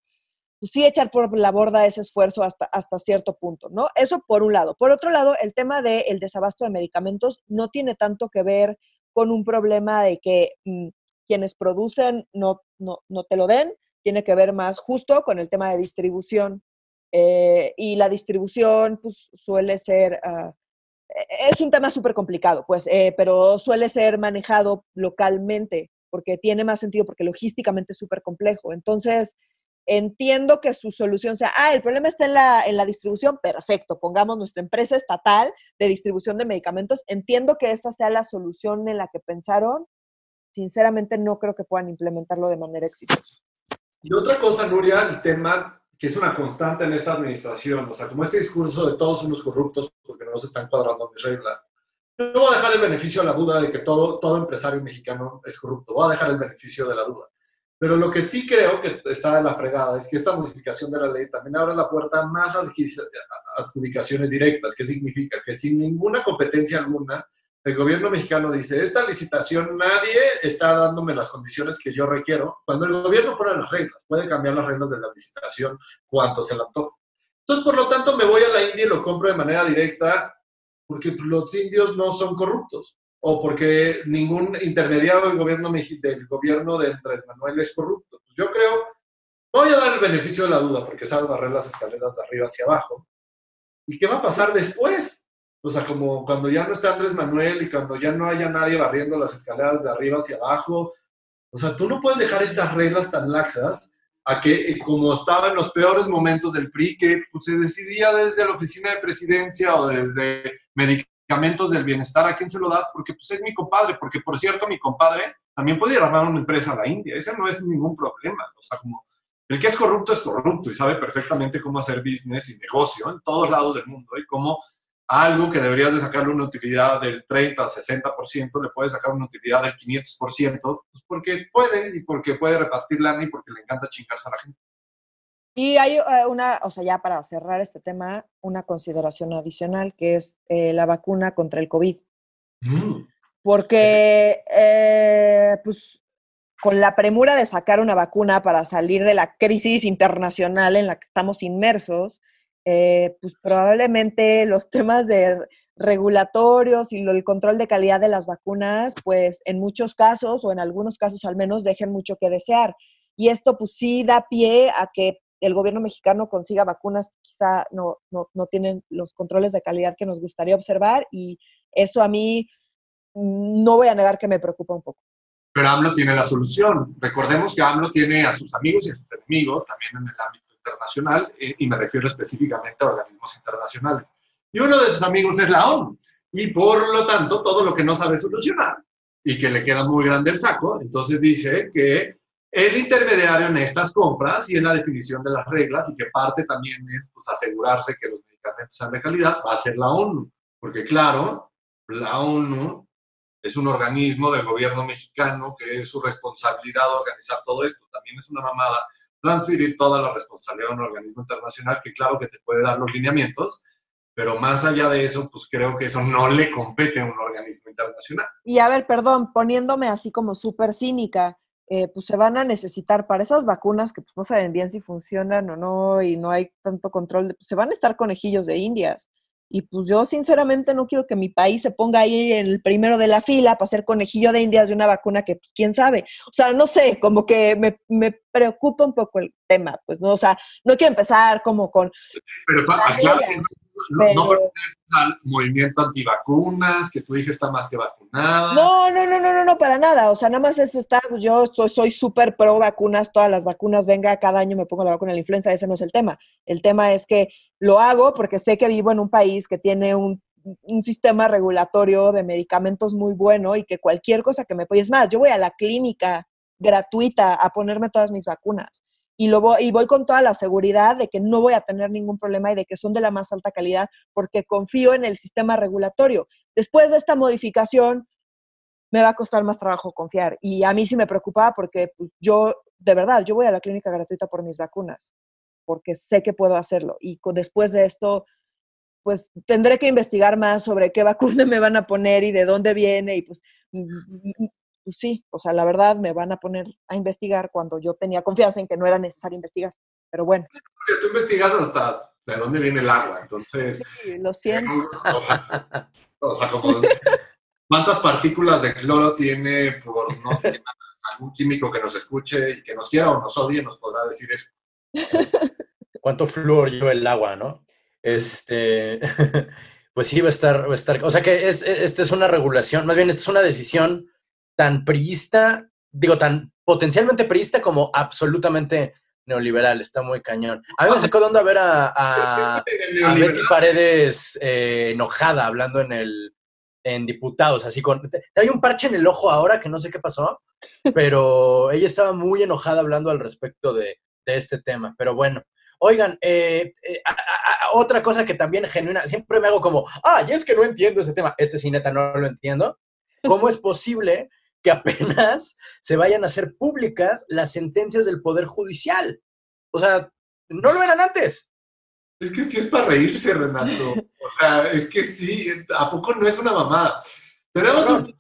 Speaker 1: pues sí echar por la borda ese esfuerzo hasta, hasta cierto punto, ¿no? Eso por un lado. Por otro lado, el tema del desabasto de medicamentos no tiene tanto que ver con un problema de que mm, quienes producen no, no, no te lo den, tiene que ver más justo con el tema de distribución. Eh, y la distribución pues, suele ser, e-, es un tema súper complicado, pues, eh, pero suele ser manejado localmente porque tiene más sentido, porque logísticamente es súper complejo. Entonces, entiendo que su solución sea, ah, el problema está en la, en la distribución, perfecto, pongamos nuestra empresa estatal de distribución de medicamentos, entiendo que esa sea la solución en la que pensaron, sinceramente no creo que puedan implementarlo de manera exitosa.
Speaker 3: Y otra cosa, Nuria, el tema que es una constante en esta administración, o sea, como este discurso de todos somos corruptos porque no se están cuadrando mis reglas. No voy a dejar el beneficio a la duda de que todo, todo empresario mexicano es corrupto, voy a dejar el beneficio de la duda. Pero lo que sí creo que está en la fregada es que esta modificación de la ley también abre la puerta a más adjudicaciones directas. ¿Qué significa? Que sin ninguna competencia alguna, el gobierno mexicano dice, esta licitación nadie está dándome las condiciones que yo requiero, cuando el gobierno pone las reglas, puede cambiar las reglas de la licitación cuanto se le antoje. Entonces, por lo tanto, me voy a la India y lo compro de manera directa porque los indios no son corruptos o porque ningún intermediario del gobierno, del gobierno de Andrés Manuel es corrupto. Pues yo creo, voy a dar el beneficio de la duda porque sabe barrer las escaleras de arriba hacia abajo. ¿Y qué va a pasar después? O sea, como cuando ya no está Andrés Manuel y cuando ya no haya nadie barriendo las escaleras de arriba hacia abajo. O sea, tú no puedes dejar estas reglas tan laxas a que, eh, como estaba en los peores momentos del PRI, que pues, se decidía desde la oficina de presidencia o desde medicamentos del bienestar, ¿a quién se lo das? Porque pues es mi compadre, porque por cierto, mi compadre también puede ir a armar una empresa a la India, ese no es ningún problema. O sea, como el que es corrupto es corrupto y sabe perfectamente cómo hacer business y negocio en todos lados del mundo y cómo algo que deberías de sacarle una utilidad del 30 a 60%, le puedes sacar una utilidad del 500%, pues porque puede y porque puede repartir lana y porque le encanta chingarse a la gente.
Speaker 1: Y hay eh, una, o sea, ya para cerrar este tema, una consideración adicional que es eh, la vacuna contra el COVID. Mm. Porque, eh, pues, con la premura de sacar una vacuna para salir de la crisis internacional en la que estamos inmersos, eh, pues probablemente los temas de regulatorios y el control de calidad de las vacunas, pues en muchos casos o en algunos casos al menos dejen mucho que desear. Y esto pues sí da pie a que el gobierno mexicano consiga vacunas que quizá no, no, no tienen los controles de calidad que nos gustaría observar y eso a mí mm, no voy a negar que me preocupa un poco.
Speaker 3: Pero AMLO tiene la solución. Recordemos que AMLO tiene a sus amigos y a sus enemigos también en el ámbito internacional, eh, y me refiero específicamente a organismos internacionales. Y uno de sus amigos es la ONU, y por lo tanto, todo lo que no sabe solucionar y que le queda muy grande el saco, entonces dice que el intermediario en estas compras y en la definición de las reglas, y que parte también es pues, asegurarse que los medicamentos sean de calidad, va a ser la ONU. Porque claro, la ONU es un organismo del gobierno mexicano que es su responsabilidad organizar todo esto. También es una mamada transferir toda la responsabilidad a un organismo internacional que claro que te puede dar los lineamientos, pero más allá de eso, pues creo que eso no le compete a un organismo internacional.
Speaker 1: Y a ver, perdón, poniéndome así como súper cínica, eh, pues se van a necesitar para esas vacunas que pues, no saben bien si funcionan o no y no hay tanto control, pues, se van a estar conejillos de indias. Y pues yo sinceramente no quiero que mi país se ponga ahí en el primero de la fila para ser conejillo de indias de una vacuna que pues, quién sabe. O sea, no sé, como que me, me preocupa un poco el tema. Pues no, o sea, no quiero empezar como con...
Speaker 3: Pero aclaro no, no al movimiento antivacunas, que tu hija está más que vacunada.
Speaker 1: No, no, no, no, no, no, para nada. O sea, nada más es estar, yo soy súper pro vacunas, todas las vacunas, venga, cada año me pongo la vacuna de la influenza, ese no es el tema. El tema es que lo hago porque sé que vivo en un país que tiene un, sistema regulatorio de medicamentos muy bueno y que cualquier cosa que me es más, yo voy a la clínica gratuita a ponerme todas mis vacunas y, lo y voy con toda la seguridad de que no voy a tener ningún problema y de que son de la más alta calidad porque confío en el sistema regulatorio. Después de esta modificación, me va a costar más trabajo confiar. Y a mí sí me preocupa porque pues, yo, de verdad, yo voy a la clínica gratuita por mis vacunas, porque sé que puedo hacerlo. Y después de esto, pues tendré que investigar más sobre qué (laughs) vacuna me van a poner y de dónde viene. Y pues pues sí, o sea, la verdad me van a poner a investigar cuando yo tenía confianza en que no era necesario investigar. Pero bueno.
Speaker 3: Tú investigas hasta de dónde viene el agua, entonces.
Speaker 1: Sí, lo siento.
Speaker 3: O sea, como (laughs) cuántas partículas de cloro tiene por no sé, (laughs) algún químico que nos escuche y que nos quiera o nos odie, nos podrá decir eso.
Speaker 2: ¿Cuánto flúor lleva el agua, no? Este, (laughs) pues sí, va a estar, va a estar, o sea que es, esta es una regulación, más bien esta es una decisión tan priista, digo, tan potencialmente priista como absolutamente neoliberal. Está muy cañón. A mí me sacó de onda ver a, (laughs) Betty Paredes eh, enojada hablando en el en diputados, así con... Hay un parche en el ojo ahora que no sé qué pasó, pero ella estaba muy enojada hablando al respecto de, este tema. Pero bueno, Oigan, eh, eh, otra cosa que también genuina, siempre me hago como, ah, y es que no entiendo ese tema. Este sí, neta, no lo entiendo. ¿Cómo es posible que apenas se vayan a hacer públicas las sentencias del Poder Judicial. O sea, no lo eran antes.
Speaker 3: Es que sí es para reírse, Renato. O sea, es que sí, ¿a poco no es una mamada? Tenemos un,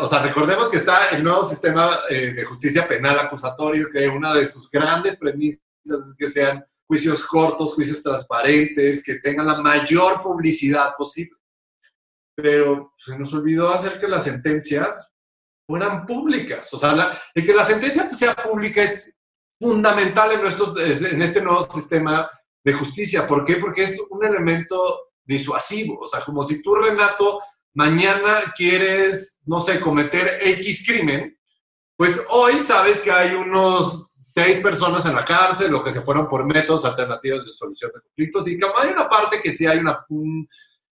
Speaker 3: o sea, recordemos que está el nuevo sistema eh, de justicia penal acusatorio, que una de sus grandes premisas es que sean juicios cortos, juicios transparentes, que tengan la mayor publicidad posible. Pero se nos olvidó hacer que las sentencias fueran públicas. O sea, la, el que la sentencia sea pública es fundamental en, nuestros, en este nuevo sistema de justicia. ¿Por qué? Porque es un elemento disuasivo. O sea, como si tú, Renato, mañana quieres, no sé, cometer X crimen, pues hoy sabes que hay unos seis personas en la cárcel o que se fueron por métodos alternativos de solución de conflictos y que hay una parte que sí hay una,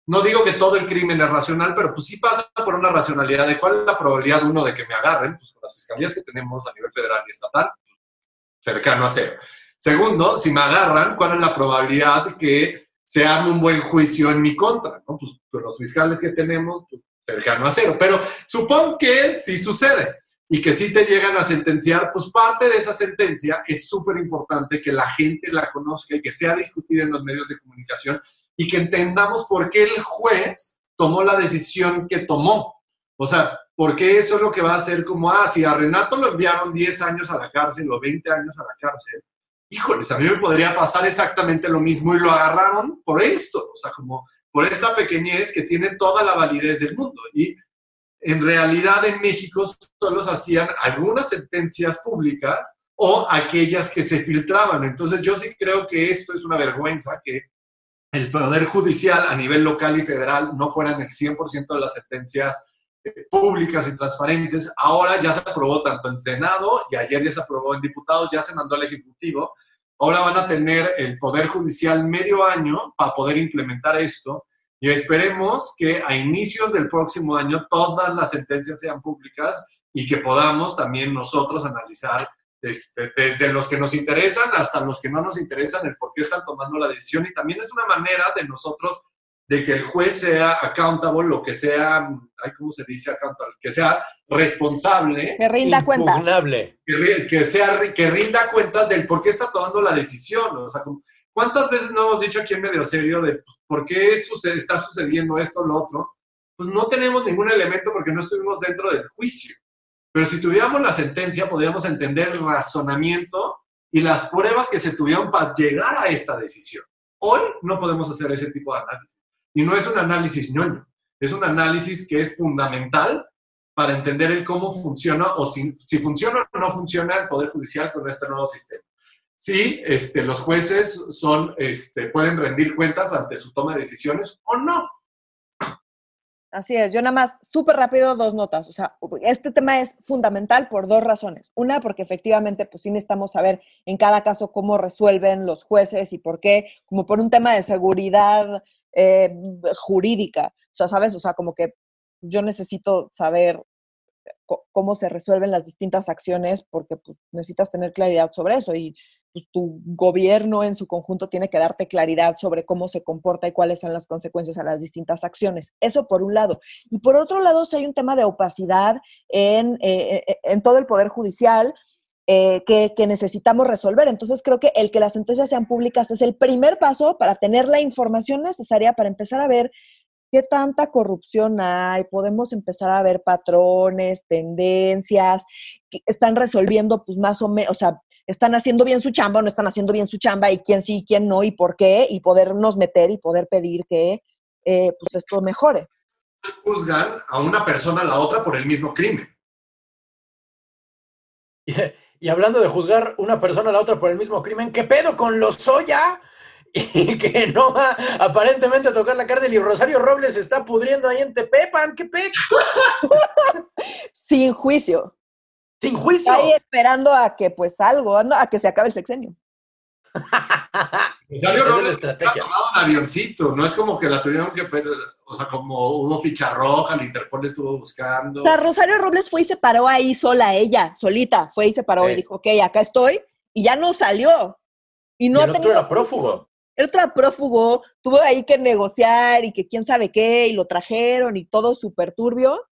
Speaker 3: no digo que todo el crimen es racional, pero pues sí pasa por una racionalidad de cuál es la probabilidad, uno, de que me agarren, pues con las fiscalías que tenemos a nivel federal y estatal, cercano a cero. Segundo, si me agarran, ¿cuál es la probabilidad que se haga un buen juicio en mi contra? ¿no? Pues con los fiscales que tenemos, pues, cercano a cero. Pero supongo que si sucede y que si te llegan a sentenciar, pues parte de esa sentencia es súper importante que la gente la conozca y que sea discutida en los medios de comunicación y que entendamos por qué el juez tomó la decisión que tomó. O sea, porque eso es lo que va a hacer como, ah, si a Renato lo enviaron 10 años a la cárcel o 20 años a la cárcel, híjoles, a mí me podría pasar exactamente lo mismo y lo agarraron por esto, o sea, como por esta pequeñez que tiene toda la validez del mundo. Y en realidad en México solo se hacían algunas sentencias públicas o aquellas que se filtraban. Entonces yo sí creo que esto es una vergüenza que el Poder Judicial a nivel local y federal no fueran el 100% de las sentencias públicas y transparentes. Ahora ya se aprobó tanto en Senado y ayer ya se aprobó en diputados, ya se mandó al Ejecutivo. Ahora van a tener el Poder Judicial medio año para poder implementar esto y esperemos que a inicios del próximo año todas las sentencias sean públicas y que podamos también nosotros analizar este, desde los que nos interesan hasta los que no nos interesan, el por qué están tomando la decisión. Y también es una manera de nosotros de que el juez sea accountable, lo que sea, ¿cómo se dice accountable? Que sea responsable.
Speaker 1: Que rinda cuentas.
Speaker 3: Que, que, sea, que rinda cuentas del por qué está tomando la decisión. O sea, ¿cuántas veces no hemos dicho aquí en medio serio de por qué está sucediendo esto o lo otro? Pues no tenemos ningún elemento porque no estuvimos dentro del juicio. Pero si tuviéramos la sentencia, podríamos entender el razonamiento y las pruebas que se tuvieron para llegar a esta decisión. Hoy no podemos hacer ese tipo de análisis. Y no es un análisis ñoño, es un análisis que es fundamental para entender el cómo funciona o si, si funciona o no funciona el Poder Judicial con este nuevo sistema. Sí, este, los jueces son, este, pueden rendir cuentas ante su toma de decisiones o no.
Speaker 1: Así es, yo nada más, súper rápido, dos notas. O sea, este tema es fundamental por dos razones. Una, porque efectivamente, pues sí necesitamos saber en cada caso cómo resuelven los jueces y por qué, como por un tema de seguridad eh, jurídica. O sea, ¿sabes? O sea, como que yo necesito saber cómo se resuelven las distintas acciones porque pues, necesitas tener claridad sobre eso y pues, tu gobierno en su conjunto tiene que darte claridad sobre cómo se comporta y cuáles son las consecuencias a las distintas acciones. Eso por un lado. Y por otro lado, si hay un tema de opacidad en, eh, eh, en todo el Poder Judicial. Eh, que, que, necesitamos resolver. Entonces creo que el que las sentencias sean públicas es el primer paso para tener la información necesaria para empezar a ver qué tanta corrupción hay, podemos empezar a ver patrones, tendencias, que están resolviendo pues más o menos, o sea, están haciendo bien su chamba o no están haciendo bien su chamba y quién sí, quién no y por qué, y podernos meter y poder pedir que eh, pues esto mejore.
Speaker 3: Juzgan a una persona a la otra por el mismo crimen.
Speaker 2: Y, hablando de juzgar una persona a la otra por el mismo crimen, ¿qué pedo con los soya? (laughs) y que no va aparentemente a tocar la cárcel y Rosario Robles se está pudriendo ahí en Tepepan, ¿qué pe? (laughs)
Speaker 1: Sin juicio.
Speaker 2: Sin juicio.
Speaker 1: Ahí esperando a que pues algo, a que se acabe el sexenio.
Speaker 3: Rosario Robles ha tomado un avioncito, no es como que la tuvieron que, o sea, como hubo ficha roja, el Interpol estuvo buscando.
Speaker 1: O sea, Rosario Robles fue y se paró ahí sola, ella, solita, fue y se paró y dijo, ok, acá estoy, y ya no salió. Y no
Speaker 2: el otro era prófugo.
Speaker 1: El otro prófugo, tuvo ahí que negociar y que quién sabe qué, y lo trajeron y todo súper turbio,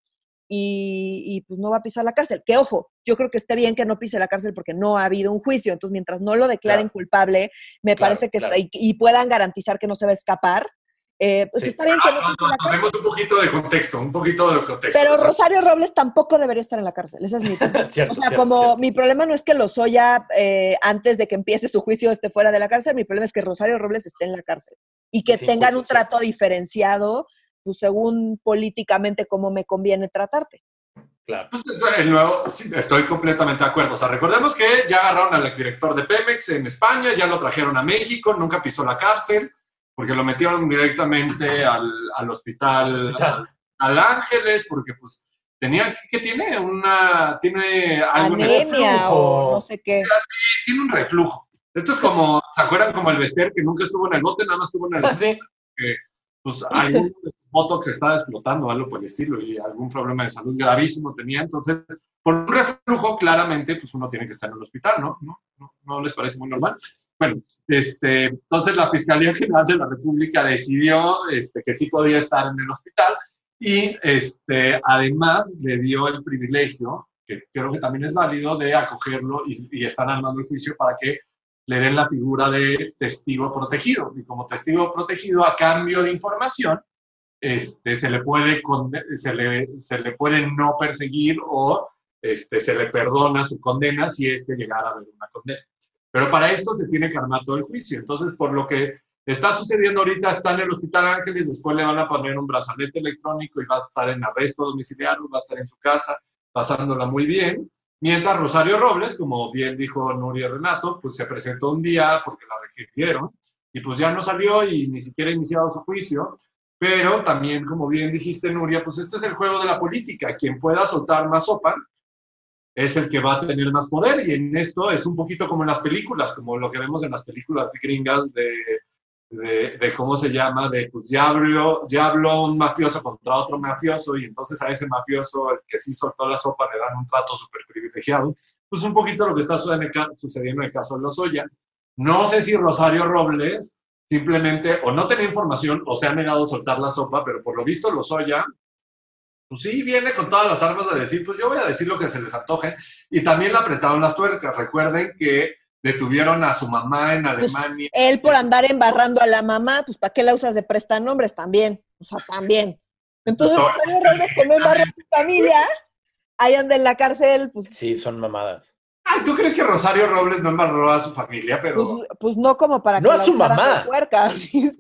Speaker 1: y, pues no va a pisar la cárcel. Que ojo, yo creo que esté bien que no pise la cárcel porque no ha habido un juicio, entonces mientras no lo declaren culpable, me parece que está, y, y, puedan garantizar que no se va a escapar, eh, pues está bien que no,
Speaker 3: ah, Tenemos un poquito de contexto, un poquito de contexto.
Speaker 1: Pero Rosario Robles tampoco debería estar en la cárcel, ese es mi problema. (laughs) o sea, como mi problema no es que Lozoya, eh, antes de que empiece su juicio, esté fuera de la cárcel, mi problema es que Rosario Robles esté en la cárcel y que tengan un trato diferenciado, pues según políticamente cómo me conviene tratarte.
Speaker 3: Claro. Pues, el nuevo, estoy completamente de acuerdo. O sea, recordemos que ya agarraron al exdirector de Pemex en España, ya lo trajeron a México, nunca pisó la cárcel porque lo metieron directamente al, al hospital, Al, Ángeles, porque pues tenía, ¿qué tiene? Una, tiene
Speaker 1: algo Anemia o no sé qué.
Speaker 3: Tiene un reflujo. Esto es como, ¿se acuerdan como el Vester que nunca estuvo en el bote, nada más estuvo en el (laughs)
Speaker 2: sí.
Speaker 3: que pues algún botox estaba explotando, algo por el estilo, y algún problema de salud gravísimo tenía. Entonces, por un reflujo, claramente, pues uno tiene que estar en el hospital, ¿no? ¿No, no, no les parece muy normal? Bueno, este, entonces la Fiscalía General de la República decidió este, que sí podía estar en el hospital y este, además le dio el privilegio, que creo que también es válido, de acogerlo y, y están armando el juicio para que le den la figura de testigo protegido. Y como testigo protegido, a cambio de información, este, se, le puede, se, le, se le puede no perseguir o este, se le perdona su condena si es que llegara a haber una condena. Pero para esto se tiene que armar todo el juicio. Entonces, por lo que está sucediendo ahorita, está en el Hospital Ángeles, después le van a poner un brazalete electrónico y va a estar en arresto domiciliario, va a estar en su casa, pasándola muy bien. Mientras Rosario Robles, como bien dijo Nuria Renato, pues se presentó un día porque la requirieron y pues ya no salió y ni siquiera ha iniciado su juicio. Pero también, como bien dijiste, Nuria, pues este es el juego de la política. Quien pueda soltar más sopa, es el que va a tener más poder. Y en esto es un poquito como en las películas, como lo que vemos en las películas gringas de, de, cómo se llama, de pues ya habló, ya habló un mafioso contra otro mafioso y entonces a ese mafioso, el que sí soltó la sopa, le dan un trato súper privilegiado. Pues un poquito lo que está sucediendo en el caso de Lozoya. No sé si Rosario Robles simplemente o no tenía información o se ha negado a soltar la sopa, pero por lo visto Lozoya pues sí, viene con todas las armas a decir, pues yo voy a decir lo que se les antoje. Y también le apretaron las tuercas. Recuerden que detuvieron a su mamá en pues, Alemania.
Speaker 1: él por andar embarrando a la mamá, pues ¿para qué la usas de prestanombres? También, o sea, también. Entonces, Rosario Robles, como embarró a su familia, ahí anda en la cárcel, pues...
Speaker 2: Sí, son mamadas.
Speaker 3: Ay, ¿tú crees que Rosario Robles no embarró a su familia? Pero...
Speaker 1: Pues, pues no como para
Speaker 2: que... No a su mamá. (laughs)
Speaker 1: ¿Qué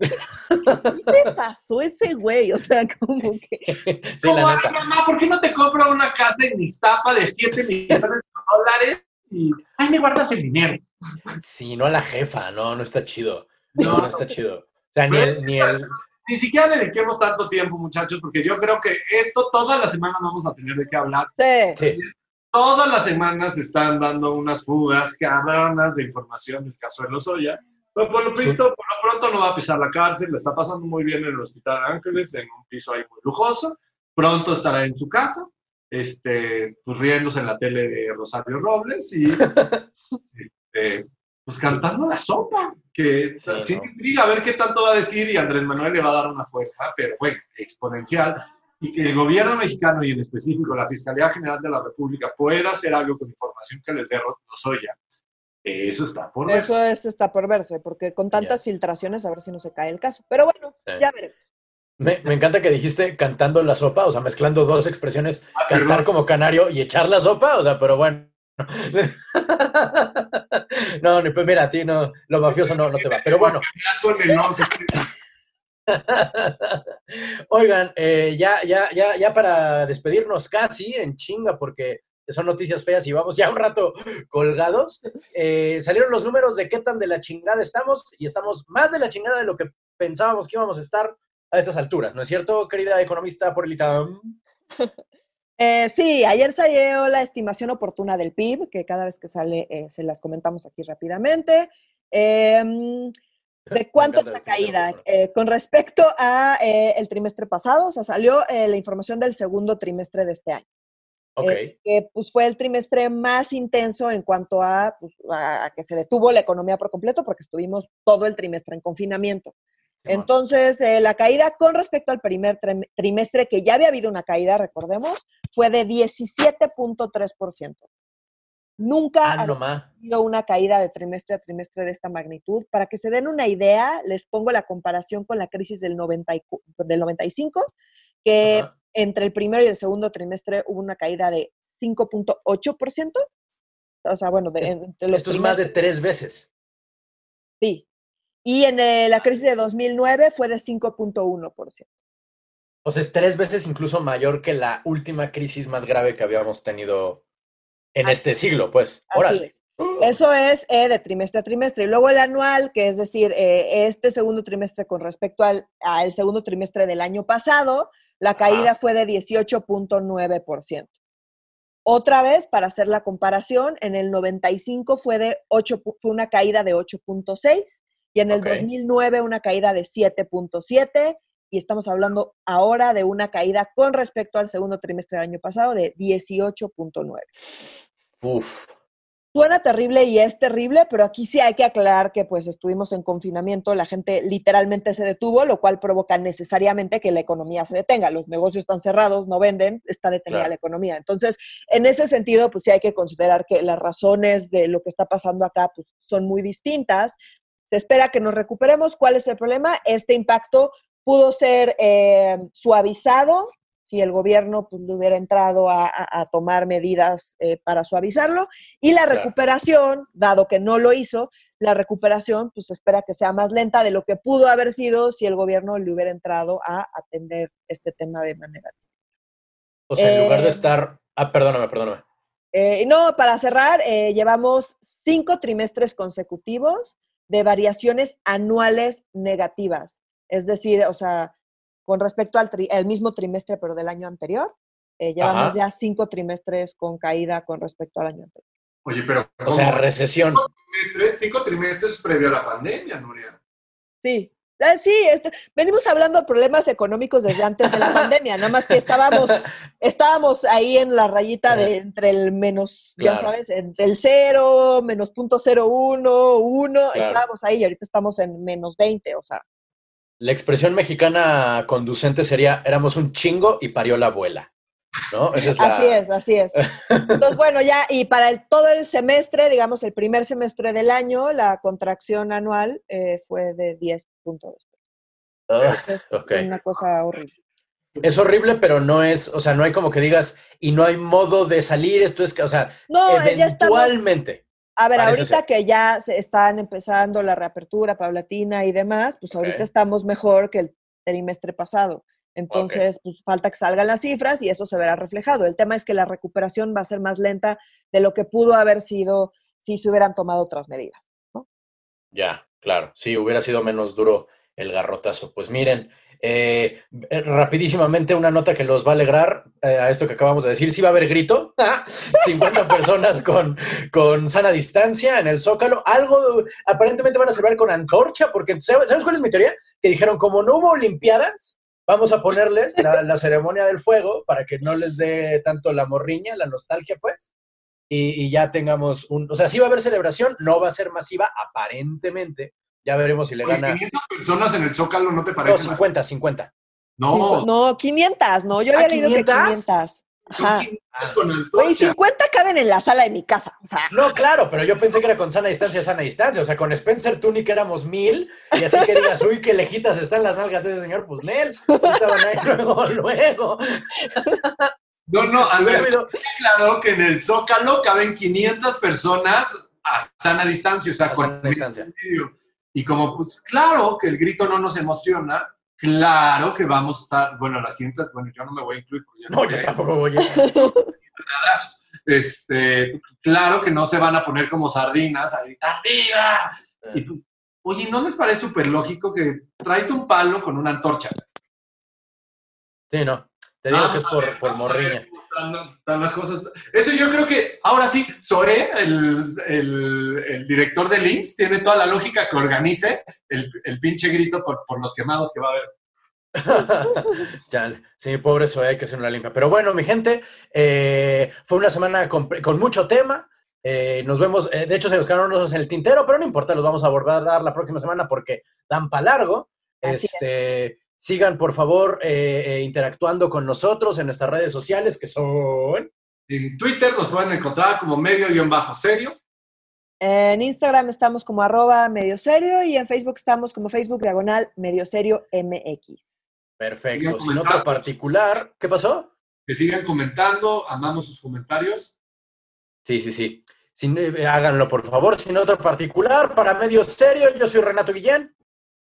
Speaker 1: te pasó ese güey? O sea, como que...
Speaker 3: Sí, la neta. mamá, ¿por qué no te compro una casa en Ixtapa de 7 millones de dólares? Y, ay, me guardas el dinero.
Speaker 2: Sí, no a la jefa, no, no está chido. No, no, está chido. O sea, ni el, ni el,
Speaker 3: ni siquiera le dediquemos tanto tiempo, muchachos, porque yo creo que esto todas las semanas vamos a tener de qué hablar.
Speaker 1: Sí.
Speaker 3: Todas las semanas están dando unas fugas cabronas de información del caso de Lozoya. Pero por lo visto, por lo pronto no va a pisar la cárcel, le está pasando muy bien en el Hospital Ángeles, en un piso ahí muy lujoso. Pronto estará en su casa, este, pues riéndose en la tele de Rosario Robles y (laughs) este, pues cantando la sopa, que sí, intriga a ver qué tanto va a decir y Andrés Manuel le va a dar una fuerza, pero bueno, exponencial, y que el gobierno mexicano y en específico la Fiscalía General de la República pueda hacer algo con información que les dé Rosoya. Eso está por verse.
Speaker 1: Eso, eso está por verse, porque con tantas filtraciones a ver si no se cae el caso. Pero bueno, ya veremos.
Speaker 2: Me, me, encanta que dijiste cantando la sopa, o sea, mezclando dos expresiones, ah, cantar como canario y echar la sopa, o sea, pero bueno. (laughs) no, pues mira, a ti no, lo mafioso no, no te va. Pero bueno. (laughs) Oigan, eh, ya, ya, ya, ya para despedirnos casi en chinga, porque son noticias feas y vamos ya un rato colgados. Eh, salieron los números de qué tan de la chingada estamos y estamos más de la chingada de lo que pensábamos que íbamos a estar a estas alturas, ¿no es cierto, querida economista por el ITAM? (laughs)
Speaker 1: Eh, sí, ayer salió la estimación oportuna del PIB, que cada vez que sale eh, se las comentamos aquí rápidamente. Em, ¿De (laughs) cuánto es la caída? Eh, con respecto a el trimestre pasado, o sea, salió la información del segundo trimestre de este año.
Speaker 2: Okay.
Speaker 1: que pues fue el trimestre más intenso en cuanto a, pues, a, que se detuvo la economía por completo porque estuvimos todo el trimestre en confinamiento. Entonces, eh, la caída con respecto al primer trimestre, que ya había habido una caída, recordemos, fue de 17.3%. Nunca
Speaker 2: ah,
Speaker 1: ha habido una caída de trimestre a trimestre de esta magnitud. Para que se den una idea, les pongo la comparación con la crisis del, 90 del 95, que entre el primero y el segundo trimestre hubo una caída de 5.8%. O sea, bueno, de,
Speaker 2: los Esto es más de tres veces.
Speaker 1: Sí, y en eh, la crisis de 2009 fue de 5.1%.
Speaker 2: O sea, es tres veces incluso mayor que la última crisis más grave que habíamos tenido en este siglo, pues. Órale.
Speaker 1: Eso es eh, de trimestre a trimestre. Y luego el anual, que es decir, eh, este segundo trimestre con respecto al, segundo trimestre del año pasado, la caída fue de 18.9%. Otra vez, para hacer la comparación, en el 95 fue, de 8, fue una caída de 8.6 y en el 2009 una caída de 7.7 y estamos hablando ahora de una caída con respecto al segundo trimestre del año pasado de 18.9.
Speaker 2: Uf.
Speaker 1: Suena terrible y es terrible, pero aquí sí hay que aclarar que pues estuvimos en confinamiento, la gente literalmente se detuvo, lo cual provoca necesariamente que la economía se detenga. Los negocios están cerrados, no venden, está detenida la economía. Entonces, en ese sentido, pues sí hay que considerar que las razones de lo que está pasando acá pues, son muy distintas, se espera que nos recuperemos. ¿Cuál es el problema? Este impacto pudo ser eh, suavizado si el gobierno pues, hubiera entrado a, tomar medidas eh, para suavizarlo. Y la recuperación, dado que no lo hizo, la recuperación pues espera que sea más lenta de lo que pudo haber sido si el gobierno le hubiera entrado a atender este tema de manera
Speaker 2: O sea, en lugar de eh, estar... Ah, perdóname, perdóname.
Speaker 1: no, para cerrar, llevamos cinco trimestres consecutivos de variaciones anuales negativas. Es decir, o sea, con respecto al el mismo trimestre, pero del año anterior, eh, llevamos ya cinco trimestres con caída con respecto al año anterior.
Speaker 3: Oye, pero...
Speaker 2: O sea, recesión.
Speaker 3: Cinco trimestres, cinco trimestres previo a la pandemia, Nuria.
Speaker 1: Sí, Ah, sí, este, venimos hablando de problemas económicos desde antes de la (laughs) pandemia, nada más que estábamos, estábamos ahí en la rayita de entre el menos, ya sabes, entre el cero, menos punto cero uno, uno, estábamos ahí y ahorita estamos en menos 20, o sea.
Speaker 2: La expresión mexicana conducente sería, éramos un chingo y parió la abuela. ¿no?
Speaker 1: Así es, así es. Entonces, (laughs) bueno, ya, y para el, todo el semestre, digamos, el primer semestre del año, la contracción anual eh, fue de 10 puntos.
Speaker 2: Ah,
Speaker 1: es una cosa horrible.
Speaker 2: Es horrible, pero no es, o sea, no hay como que digas, y no hay modo de salir, esto es que, o sea, no, eventualmente.
Speaker 1: A ver, ahorita que ya se están empezando la reapertura paulatina y demás, pues ahorita estamos mejor que el trimestre pasado. Entonces, pues falta que salgan las cifras y eso se verá reflejado. El tema es que la recuperación va a ser más lenta de lo que pudo haber sido si se hubieran tomado otras medidas.
Speaker 2: Ya, claro. Sí, hubiera sido menos duro el garrotazo. Pues miren, eh, eh, rapidísimamente una nota que los va a alegrar eh, a esto que acabamos de decir. Sí va a haber grito, (laughs) 50 personas con, con sana distancia en el Zócalo. Algo, aparentemente van a celebrar con antorcha, porque ¿sabes, cuál es mi teoría? Que dijeron, como no hubo Olimpiadas, vamos a ponerles la, ceremonia del fuego para que no les dé tanto la morriña, la nostalgia, pues. Y, ya tengamos un, o sea, sí va a haber celebración, no va a ser masiva, aparentemente, ya veremos si le gana.
Speaker 3: 500 personas en el Zócalo, ¿no te parece?
Speaker 2: No, 50, 50.
Speaker 1: No. No, 500, no, yo había leído que 500. Ajá. Oye, 50 caben en la sala de mi casa. O sea.
Speaker 2: No, claro, pero yo pensé que era con sana distancia, sana distancia. O sea, con Spencer Tunic éramos mil, y así que digas, uy, qué lejitas están las nalgas de ese señor, pues Nel. Estaban ahí (laughs) luego, luego.
Speaker 3: No, no, a ver, claro que en el Zócalo caben 500 personas a sana distancia, o sea, con sana distancia. Y como, pues, claro que el grito no nos emociona, claro que vamos a estar, bueno, las 500, bueno, yo no me voy a incluir.
Speaker 2: Porque yo no, yo tampoco voy a (laughs)
Speaker 3: Este, claro que no se van a poner como sardinas a gritar ¡Viva! Y tú, oye, ¿no les parece súper lógico que tráete un palo con una antorcha?
Speaker 2: Sí, no. Te digo que es por, por morriña.
Speaker 3: las cosas. Eso yo creo que, ahora sí, Zoe, el, el, director de Links, tiene toda la lógica que organice el, el pinche grito por, por, los quemados que va a
Speaker 2: haber. (laughs) ya, sí, pobre Zoe, hay que hacer una limpia. Pero bueno, mi gente, eh, fue una semana con, con mucho tema. Eh, nos vemos, eh, de hecho se buscaron unos en el tintero, pero no importa, los vamos a abordar la próxima semana porque dan para largo. este, Sigan, por favor, eh, eh, interactuando con nosotros en nuestras redes sociales, que son...
Speaker 3: En Twitter nos pueden encontrar como medio-serio.
Speaker 1: En Instagram estamos como arroba medio serio y en Facebook estamos como Facebook diagonal medio serio MX.
Speaker 2: Perfecto. Sin otro particular, ¿qué pasó?
Speaker 3: Que sigan comentando, amamos sus comentarios.
Speaker 2: Sí, sí, sí. Eh, háganlo, por favor. Sin otro particular, para medio serio, yo soy Renato Guillén.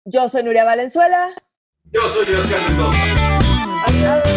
Speaker 1: Yo soy Nuria Valenzuela.
Speaker 3: Yo soy Oscar Mendoza.